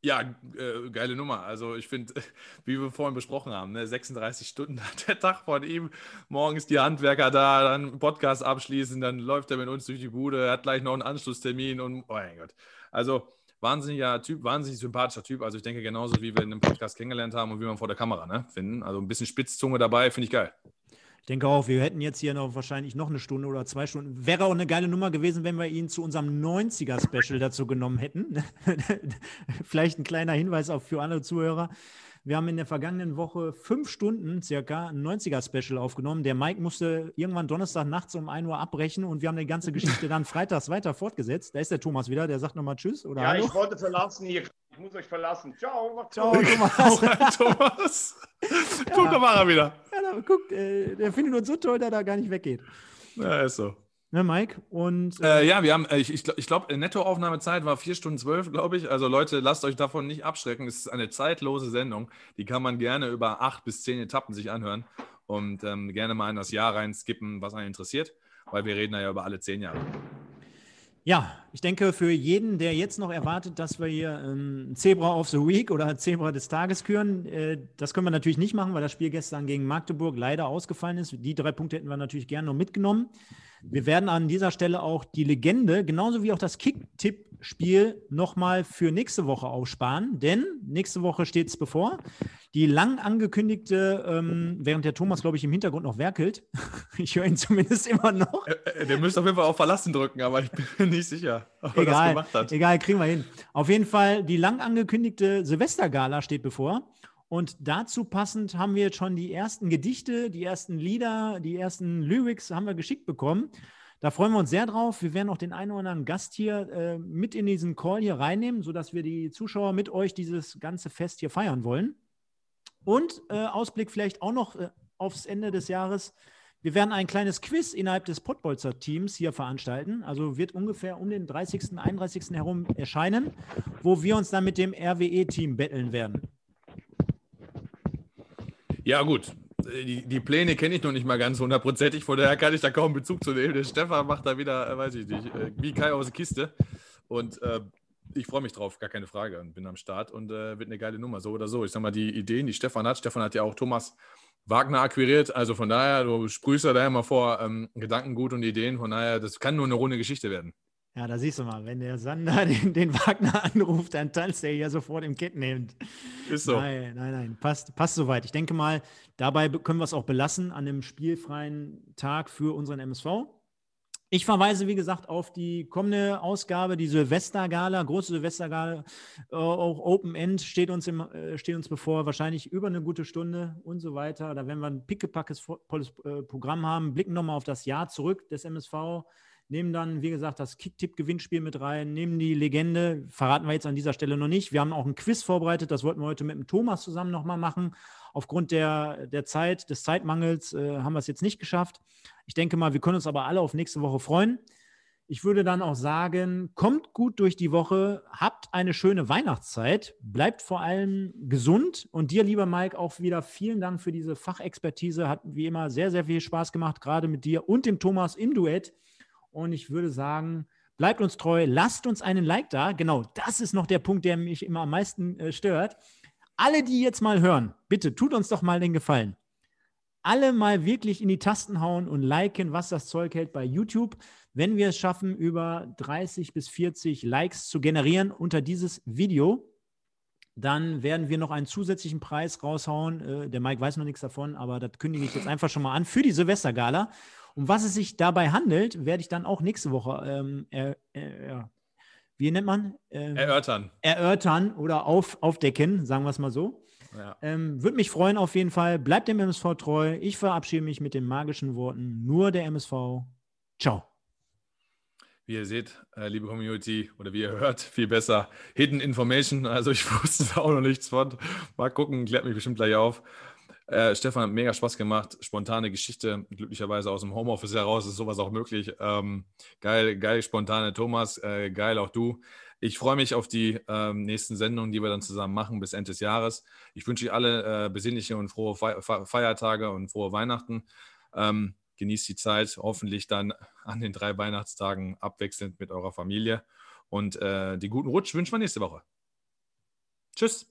Ja, äh, geile Nummer. Also ich finde, [laughs] wie wir vorhin besprochen haben, ne, 36 Stunden [laughs] hat der Tag von ihm. Morgens die Handwerker da, dann Podcast abschließen, dann läuft er mit uns durch die Bude, er hat gleich noch einen Anschlusstermin und oh mein Gott. Also wahnsinniger Typ, wahnsinnig sympathischer Typ. Also ich denke genauso, wie wir in einem Podcast kennengelernt haben und wie man vor der Kamera ne, finden. Also ein bisschen Spitzzunge dabei, finde ich geil. Ich denke auch, wir hätten jetzt hier noch wahrscheinlich noch eine Stunde oder zwei Stunden. Wäre auch eine geile Nummer gewesen, wenn wir ihn zu unserem 90er-Special dazu genommen hätten. [laughs] Vielleicht ein kleiner Hinweis auch für alle Zuhörer. Wir haben in der vergangenen Woche fünf Stunden circa ein 90er-Special aufgenommen. Der Mike musste irgendwann Donnerstag nachts um 1 Uhr abbrechen und wir haben die ganze Geschichte dann [laughs] freitags weiter fortgesetzt. Da ist der Thomas wieder, der sagt nochmal Tschüss. Oder ja, Hallo. ich wollte verlassen hier. Ich muss euch verlassen. Ciao. Ciao, Thomas. [laughs] Thomas. [laughs] Guck, ja. da war er wieder. Ja, da, guck, äh, der findet uns so toll, dass er da gar nicht weggeht. Ja, ist so. Ne, Mike? Und, äh, äh, ja, wir haben, äh, ich, ich, ich glaube, Nettoaufnahmezeit war 4 Stunden 12, glaube ich. Also Leute, lasst euch davon nicht abschrecken. Es ist eine zeitlose Sendung. Die kann man gerne über acht bis zehn Etappen sich anhören und ähm, gerne mal in das Jahr reinskippen, was einen interessiert, weil wir reden ja über alle zehn Jahre. Ja, ich denke, für jeden, der jetzt noch erwartet, dass wir hier ähm, Zebra of the Week oder Zebra des Tages küren, äh, das können wir natürlich nicht machen, weil das Spiel gestern gegen Magdeburg leider ausgefallen ist. Die drei Punkte hätten wir natürlich gerne noch mitgenommen. Wir werden an dieser Stelle auch die Legende, genauso wie auch das Kick-Tipp-Spiel, nochmal für nächste Woche aufsparen, denn nächste Woche steht es bevor. Die lang angekündigte, ähm, während der Thomas, glaube ich, im Hintergrund noch werkelt, [laughs] ich höre ihn zumindest immer noch. Der müsste auf jeden Fall auf Verlassen drücken, aber ich [laughs] bin nicht sicher, ob er das gemacht hat. Egal, kriegen wir hin. Auf jeden Fall, die lang angekündigte Silvestergala steht bevor. Und dazu passend haben wir jetzt schon die ersten Gedichte, die ersten Lieder, die ersten Lyrics haben wir geschickt bekommen. Da freuen wir uns sehr drauf. Wir werden auch den einen oder anderen Gast hier äh, mit in diesen Call hier reinnehmen, sodass wir die Zuschauer mit euch dieses ganze Fest hier feiern wollen. Und äh, Ausblick vielleicht auch noch äh, aufs Ende des Jahres. Wir werden ein kleines Quiz innerhalb des Pottbolzer Teams hier veranstalten. Also wird ungefähr um den 30., 31. herum erscheinen, wo wir uns dann mit dem RWE-Team betteln werden. Ja, gut. Die, die Pläne kenne ich noch nicht mal ganz hundertprozentig, von daher kann ich da kaum Bezug zu nehmen. Der Stefan macht da wieder, äh, weiß ich nicht, äh, wie Kai aus der Kiste. Und äh, ich freue mich drauf, gar keine Frage. Und bin am Start und äh, wird eine geile Nummer, so oder so. Ich sag mal, die Ideen, die Stefan hat, Stefan hat ja auch Thomas Wagner akquiriert. Also von daher, du sprühst ja da immer vor ähm, Gedankengut und Ideen. Von daher, das kann nur eine runde Geschichte werden. Ja, da siehst du mal, wenn der Sander [laughs] den, den Wagner anruft, dann tanzt er ja sofort im Kettenhemd. Ist so. Nein, nein, nein, passt, passt soweit. Ich denke mal, dabei können wir es auch belassen an einem spielfreien Tag für unseren MSV. Ich verweise, wie gesagt, auf die kommende Ausgabe, die Silvestergala, große Silvestergala, äh, auch Open End steht uns, im, äh, steht uns bevor, wahrscheinlich über eine gute Stunde und so weiter. Da werden wir ein pickepackes volles äh, Programm haben, blicken nochmal auf das Jahr zurück des MSV, nehmen dann, wie gesagt, das Kicktipp-Gewinnspiel mit rein, nehmen die Legende, verraten wir jetzt an dieser Stelle noch nicht. Wir haben auch ein Quiz vorbereitet, das wollten wir heute mit dem Thomas zusammen nochmal machen. Aufgrund der, der Zeit, des Zeitmangels äh, haben wir es jetzt nicht geschafft. Ich denke mal, wir können uns aber alle auf nächste Woche freuen. Ich würde dann auch sagen, kommt gut durch die Woche, habt eine schöne Weihnachtszeit, bleibt vor allem gesund und dir, lieber Mike, auch wieder vielen Dank für diese Fachexpertise. Hat wie immer sehr, sehr viel Spaß gemacht, gerade mit dir und dem Thomas im Duett. Und ich würde sagen, bleibt uns treu, lasst uns einen Like da. Genau, das ist noch der Punkt, der mich immer am meisten äh, stört. Alle, die jetzt mal hören, bitte tut uns doch mal den Gefallen. Alle mal wirklich in die Tasten hauen und liken, was das Zeug hält bei YouTube. Wenn wir es schaffen, über 30 bis 40 Likes zu generieren unter dieses Video, dann werden wir noch einen zusätzlichen Preis raushauen. Äh, der Mike weiß noch nichts davon, aber das kündige ich jetzt einfach schon mal an für die Silvestergala. Um was es sich dabei handelt, werde ich dann auch nächste Woche ähm, er, er, wie nennt man? Ähm, erörtern. Erörtern oder auf, aufdecken, sagen wir es mal so. Ja. Ähm, Würde mich freuen auf jeden Fall. Bleibt dem MSV treu. Ich verabschiede mich mit den magischen Worten. Nur der MSV. Ciao. Wie ihr seht, äh, liebe Community, oder wie ihr hört, viel besser Hidden Information. Also ich [laughs] wusste da auch noch nichts von. Mal gucken, klärt mich bestimmt gleich auf. Äh, Stefan mega Spaß gemacht. Spontane Geschichte, glücklicherweise aus dem Homeoffice heraus ist sowas auch möglich. Ähm, geil, geil, spontane Thomas, äh, geil auch du. Ich freue mich auf die ähm, nächsten Sendungen, die wir dann zusammen machen bis Ende des Jahres. Ich wünsche euch alle äh, besinnliche und frohe Feiertage und frohe Weihnachten. Ähm, genießt die Zeit, hoffentlich dann an den drei Weihnachtstagen abwechselnd mit eurer Familie. Und äh, die guten Rutsch wünschen wir nächste Woche. Tschüss.